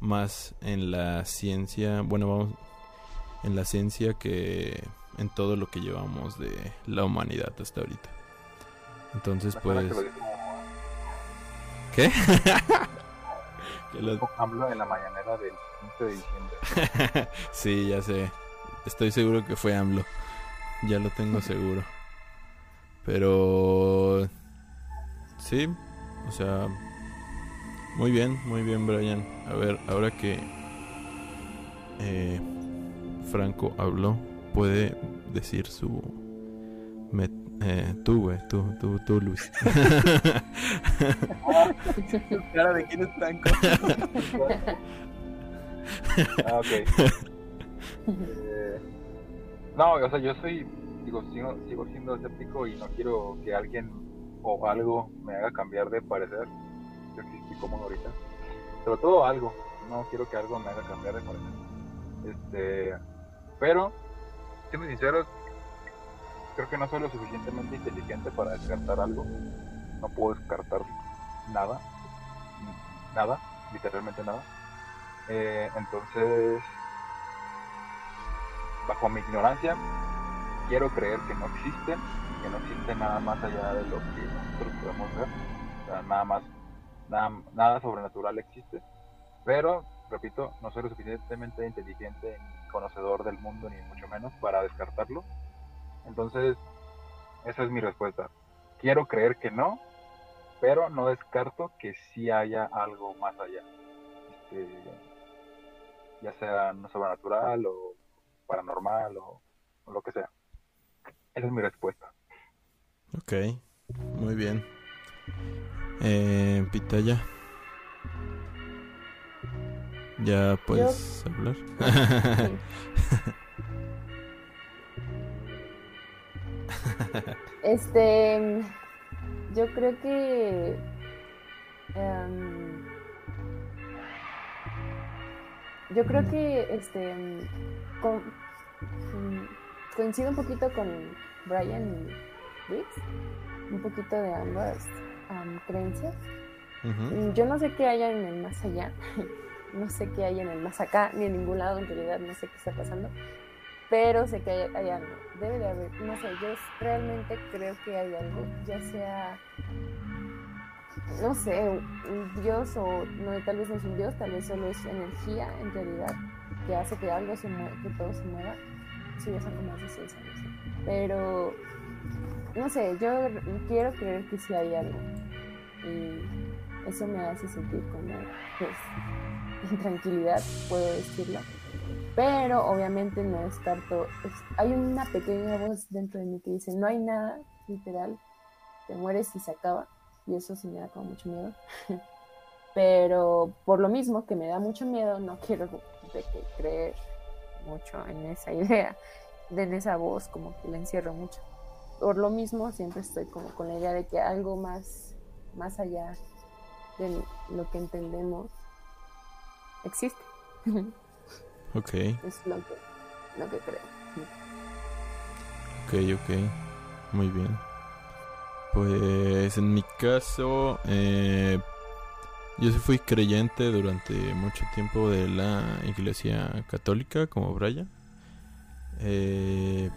más en la ciencia, bueno, vamos en la ciencia que en todo lo que llevamos de la humanidad hasta ahorita. Entonces, La pues... que lo dijo ¿Qué? Que lo- dijo AMLO en la mañanera del 15 de diciembre. sí, ya sé. Estoy seguro que fue AMLO. Ya lo tengo seguro. Pero... Sí, o sea... Muy bien, muy bien, Brian. A ver, ahora que eh, Franco habló, puede decir su... met- eh, tú, güey, tú, tú, tú, Luis. Cara de quién es Franco. Ah, ok. Eh, no, o sea, yo soy digo, sigo, sigo siendo escéptico y no quiero que alguien o algo me haga cambiar de parecer. Yo sí estoy cómodo ahorita. Sobre todo algo. No quiero que algo me haga cambiar de parecer. Este, pero, siendo sinceros, creo que no soy lo suficientemente inteligente para descartar algo. No puedo descartar nada. Nada, literalmente nada. Eh, entonces, bajo mi ignorancia, quiero creer que no existen, que no existe nada más allá de lo que nosotros podemos ver. O sea, nada más, nada, nada sobrenatural existe. Pero, repito, no soy lo suficientemente inteligente conocedor del mundo, ni mucho menos, para descartarlo. Entonces, esa es mi respuesta. Quiero creer que no, pero no descarto que sí haya algo más allá. Este, ya sea no sobrenatural o paranormal o, lo que sea. Esa es mi respuesta. Ok, muy bien. Eh, Pitaya. Ya puedes hablar. Este, yo creo que em, yo creo que este con- coincido un poquito con Brian y Luis, un poquito de ambas am, creencias. Yo no sé qué haya en el más allá, no sé qué hay en el más acá, ni en ningún lado en realidad, no sé qué está pasando, pero sé que hay, algo, debe de haber, no sé, yo realmente creo que hay algo, ya sea, no sé, un dios o tal vez no es un dios, tal vez solo es energía en realidad, que hace que algo se mueva, que todo se mueva, sí, ya son más de seis años, pero, no sé, yo quiero creer que sí hay algo, y eso me hace sentir como, pues, tranquilidad, puedo decirlo. Pero obviamente no descarto, es- hay una pequeña voz dentro de mí que dice, no hay nada, literal, te mueres y se acaba. Y eso sí me da como mucho miedo. Pero por lo mismo que me da mucho miedo, no quiero de que creer mucho en esa idea, de en esa voz, como que la encierro mucho. Por lo mismo siempre estoy como con la idea de que algo más, más allá de lo que entendemos existe. Ok, es lo que, lo que creo. ok, ok. Muy bien. Pues en mi caso, eh, yo sí fui creyente durante mucho tiempo de la iglesia católica, como Brian. Eh,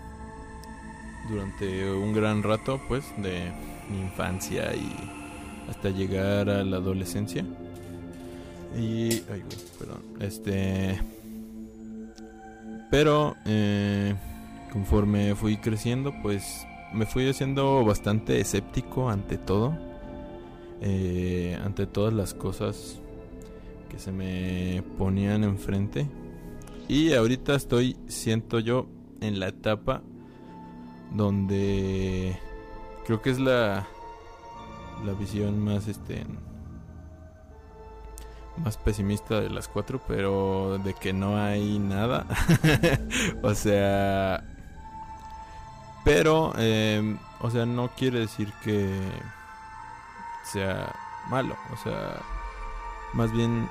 durante un gran rato, pues, de mi infancia y hasta llegar a la adolescencia. Y. Ay, güey, perdón. Este. Pero, eh, conforme fui creciendo, pues me fui haciendo bastante escéptico ante todo. eh, ante todas las cosas que se me ponían enfrente. Y ahorita estoy, siento yo, en la etapa donde creo que es la, la visión más este más pesimista de las cuatro, pero de que no hay nada. o sea, pero, eh, o sea, no quiere decir que sea malo. O sea, más bien,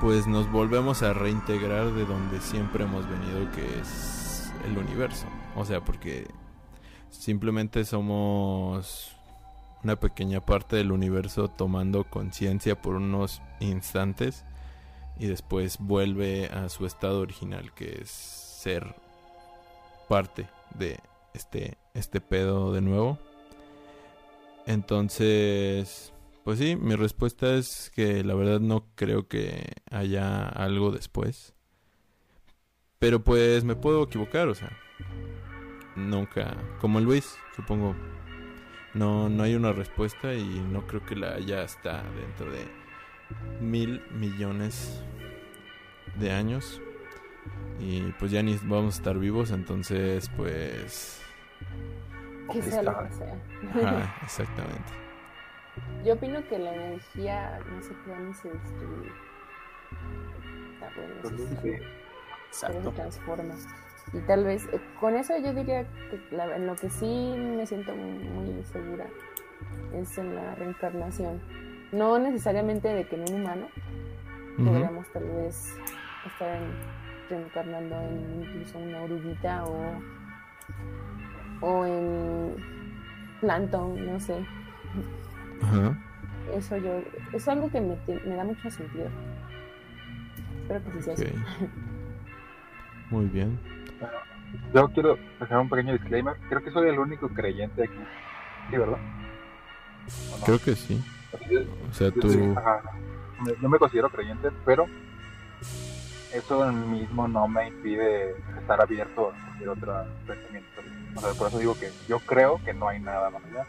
pues nos volvemos a reintegrar de donde siempre hemos venido, que es el universo. O sea, porque simplemente somos una pequeña parte del universo tomando conciencia por unos instantes y después vuelve a su estado original que es ser parte de este este pedo de nuevo. Entonces, pues sí, mi respuesta es que la verdad no creo que haya algo después. Pero pues me puedo equivocar, o sea, nunca, como Luis, supongo, no, no hay una respuesta y no creo que la haya hasta dentro de mil millones de años. Y pues ya ni vamos a estar vivos, entonces pues... Que sea lo que sea. Ajá, exactamente. Yo opino que la energía no se crea ni se destruye. Está bueno, Pues se transforma. Y tal vez eh, con eso yo diría que la- en lo que sí me siento muy, muy segura es en la reencarnación. No necesariamente de que en un humano, podríamos tal vez estar en- reencarnando en incluso una oruguita o, o en plancton, no sé. Eso yo, es algo que me, me da mucho sentido. Espero que sí sea. Muy bien. Yo quiero dejar un pequeño disclaimer. Creo que soy el único creyente aquí. Sí, ¿verdad? ¿O no? Creo que sí. O sea, sí, tú... ajá. Me- yo me considero creyente, pero eso mismo no me impide estar abierto a cualquier otro pensamiento. O sea, por eso digo que yo creo que no hay nada más allá,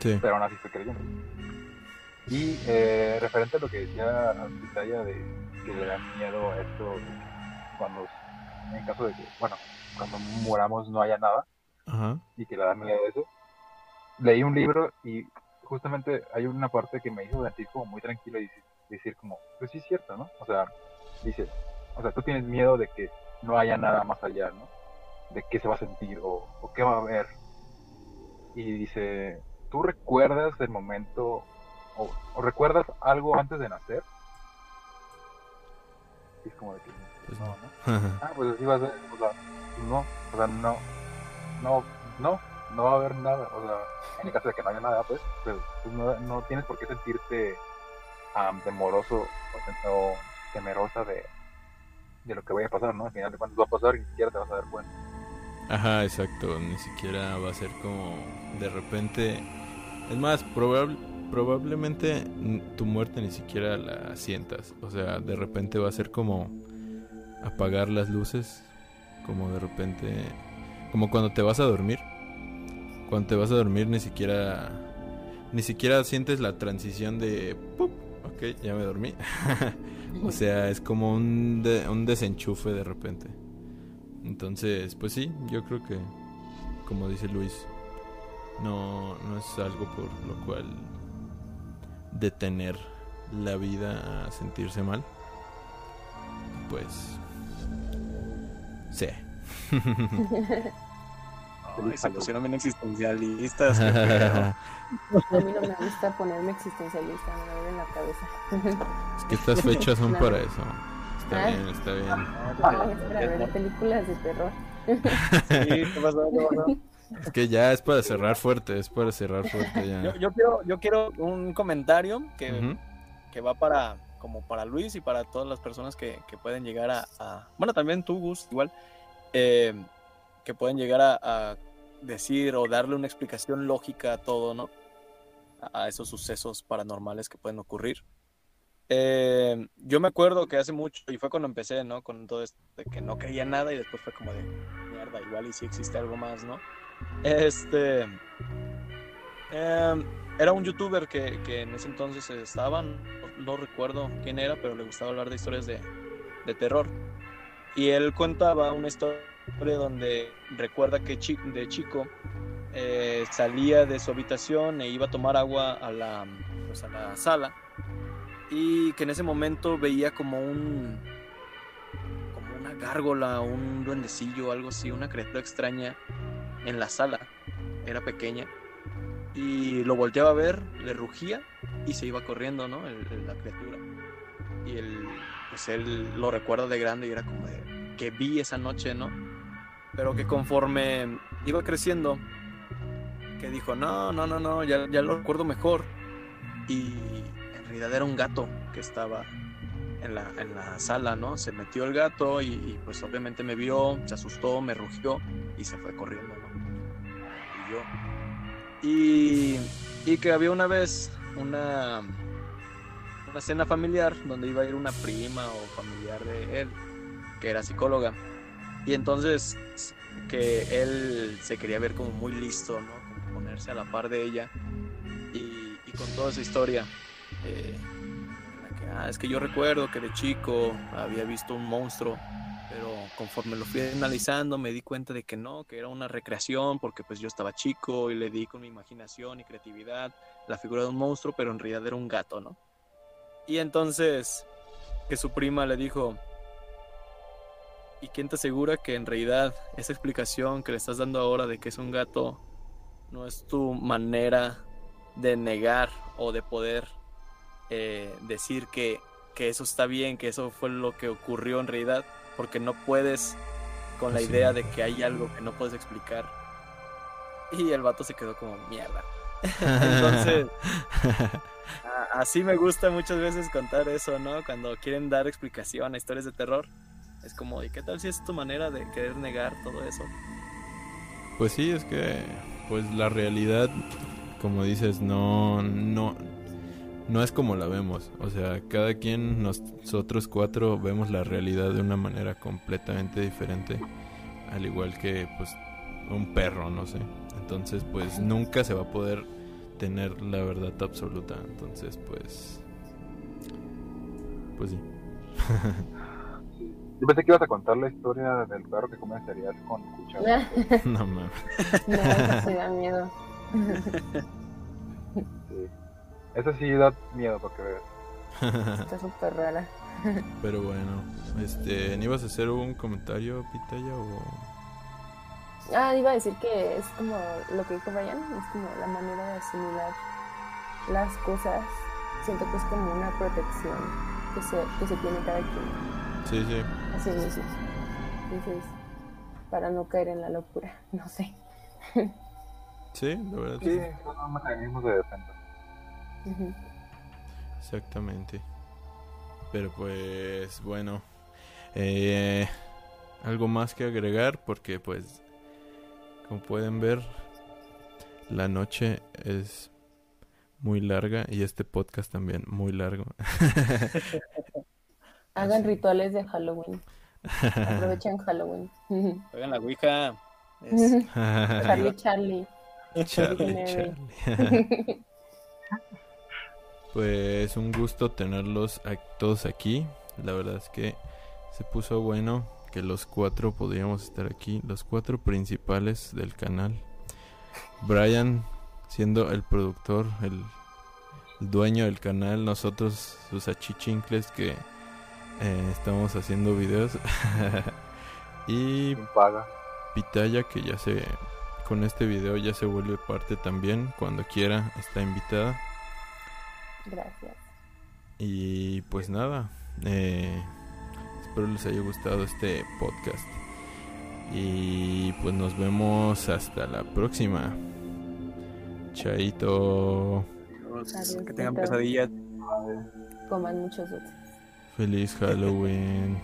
Sí. pero aún así estoy creyendo. Y eh, referente a lo que decía Pitaya de que le da miedo a esto cuando, en caso de que, bueno, cuando muramos no haya nada, Ajá. y que le da miedo eso. Leí un libro y justamente hay una parte que me hizo sentir como muy tranquilo y decir, decir como, pues sí es cierto, ¿no? O sea, dice, o sea, tú tienes miedo de que no haya nada más allá, ¿no? De qué se va a sentir o, o qué va a haber. Y dice, ¿tú recuerdas el momento o, o recuerdas algo antes de nacer? Y es como de que, Pues no, no. ¿no? Ah, pues así va a ser. O sea, no, o sea, no, no, no, no va a haber nada. O sea, en el caso de que no haya nada, pues, pues, pues no, no tienes por qué sentirte am, temoroso o, o temerosa de, de lo que vaya a pasar, ¿no? Al final de cuentas va a pasar y ni siquiera te vas a dar cuenta. Ajá, exacto. Ni siquiera va a ser como de repente. Es más, probable, probablemente tu muerte ni siquiera la sientas. O sea, de repente va a ser como apagar las luces. Como de repente. Como cuando te vas a dormir. Cuando te vas a dormir ni siquiera. Ni siquiera sientes la transición de. ¡pup! Ok, ya me dormí. o sea, es como un, de- un desenchufe de repente. Entonces, pues sí, yo creo que, como dice Luis, no, no es algo por lo cual detener la vida a sentirse mal. Pues, sí. Ay, se pusieron bien existencialistas. A mí no me gusta ponerme existencialista, me duele en la cabeza. es que estas fechas son Claro. para eso. Está Ah. bien, está bien. Ah, es para ver películas de terror. Sí, ¿qué pasó? ¿Qué pasó? Es que ya es para cerrar fuerte, es para cerrar fuerte ya. Yo, yo quiero, yo quiero un comentario que, Ujú. que va para como para Luis y para todas las personas que, que pueden llegar a, a- bueno también tú Gus igual eh, que pueden llegar a, a decir o darle una explicación lógica a todo no a, esos sucesos paranormales que pueden ocurrir. Eh, yo me acuerdo que hace mucho y fue cuando empecé no con todo esto de que no creía nada y después fue como de mierda igual y si existe algo más no este Em, era un youtuber que, que en ese entonces estaba, no, recuerdo quién era, pero le gustaba hablar de historias de, de terror. Y él contaba una historia donde recuerda que de chico eh, salía de su habitación e iba a tomar agua a la, pues, a la sala y que en ese momento veía como un como una gárgola, un duendecillo, algo así, una criatura extraña en la sala. Era pequeña y lo volteaba a ver, le rugía y se iba corriendo, ¿no? El- el- la criatura. Y él, pues él lo recuerda de grande y era como de que vi esa noche, ¿no? Pero que conforme iba creciendo, que dijo, no, no, no, no, ya, ya lo recuerdo mejor. Y en realidad era un gato que estaba en la, en la sala, ¿no? Se metió el gato y, y, pues obviamente me vio, se asustó, me rugió y se fue corriendo, ¿no? Y yo, y, que había una vez una, una cena familiar donde iba a ir una prima o familiar de él, que era psicóloga. Y entonces que él se quería ver como muy listo, ¿no? Ponerse a la par de ella. Y, con toda esa historia. eh, ah, es que yo recuerdo que de chico había visto un monstruo pero conforme lo fui analizando me di cuenta de que no, que era una recreación porque pues yo estaba chico y le di con mi imaginación y creatividad la figura de un monstruo, pero en realidad era un gato, ¿no? Y entonces que su prima le dijo, ¿Y quién te asegura que en realidad esa explicación que le estás dando ahora de que es un gato no es tu manera de negar o de poder eh, decir que, que eso está bien, que eso fue lo que ocurrió en realidad? Porque no puedes con la idea de que hay algo que no puedes explicar. Y el vato se quedó como mierda. Entonces, a- así me gusta muchas veces contar eso, ¿no? Cuando quieren dar explicación a historias de terror. Es como, ¿y qué tal si es tu manera de querer negar todo eso? Pues sí, es que pues la realidad, como dices, no no no es como la vemos, o sea, cada quien nos- nosotros cuatro vemos la realidad de una manera completamente diferente, al igual que pues un perro, no sé. Entonces, pues nunca se va a poder tener la verdad absoluta, entonces pues pues sí. Yo pensé que ibas a contar la historia del perro que come cereal con cuchara. no mames. No, eso sí da miedo. Esa sí da miedo para que veas. Está súper rara. Pero bueno, este, ¿ibas a hacer un comentario, Pitaya o Ah, iba a decir que es como lo que dijo Brian, es como la manera de asimilar las cosas. Siento que es como una protección que se, que se tiene cada quien. Sí, sí. Así mismo. Entonces, para no caer en la locura, no sé. Sí, la verdad. Sí, son mecanismos de defensa. Exactamente. Pero pues bueno, eh, algo más que agregar porque pues como pueden ver la noche es muy larga y este podcast también muy largo. Hagan Así. rituales de Halloween. Aprovechen Halloween. Oigan la Ouija. Es- Charlie, Charlie. Charlie. Charlie. Pues un gusto tenerlos a todos aquí. La verdad es que se puso bueno que los cuatro podríamos estar aquí, los cuatro principales del canal. Brian siendo el productor, el, el dueño del canal, nosotros sus achichincles que eh, estamos haciendo videos. y ¿Quién paga? Pitaya que ya se con este video ya se vuelve parte también cuando quiera está invitada Gracias. y pues nada eh, espero les haya gustado este podcast y pues nos vemos hasta la próxima chaito Adiós, que tengan pesadillas. Coman muchos dulces. feliz Halloween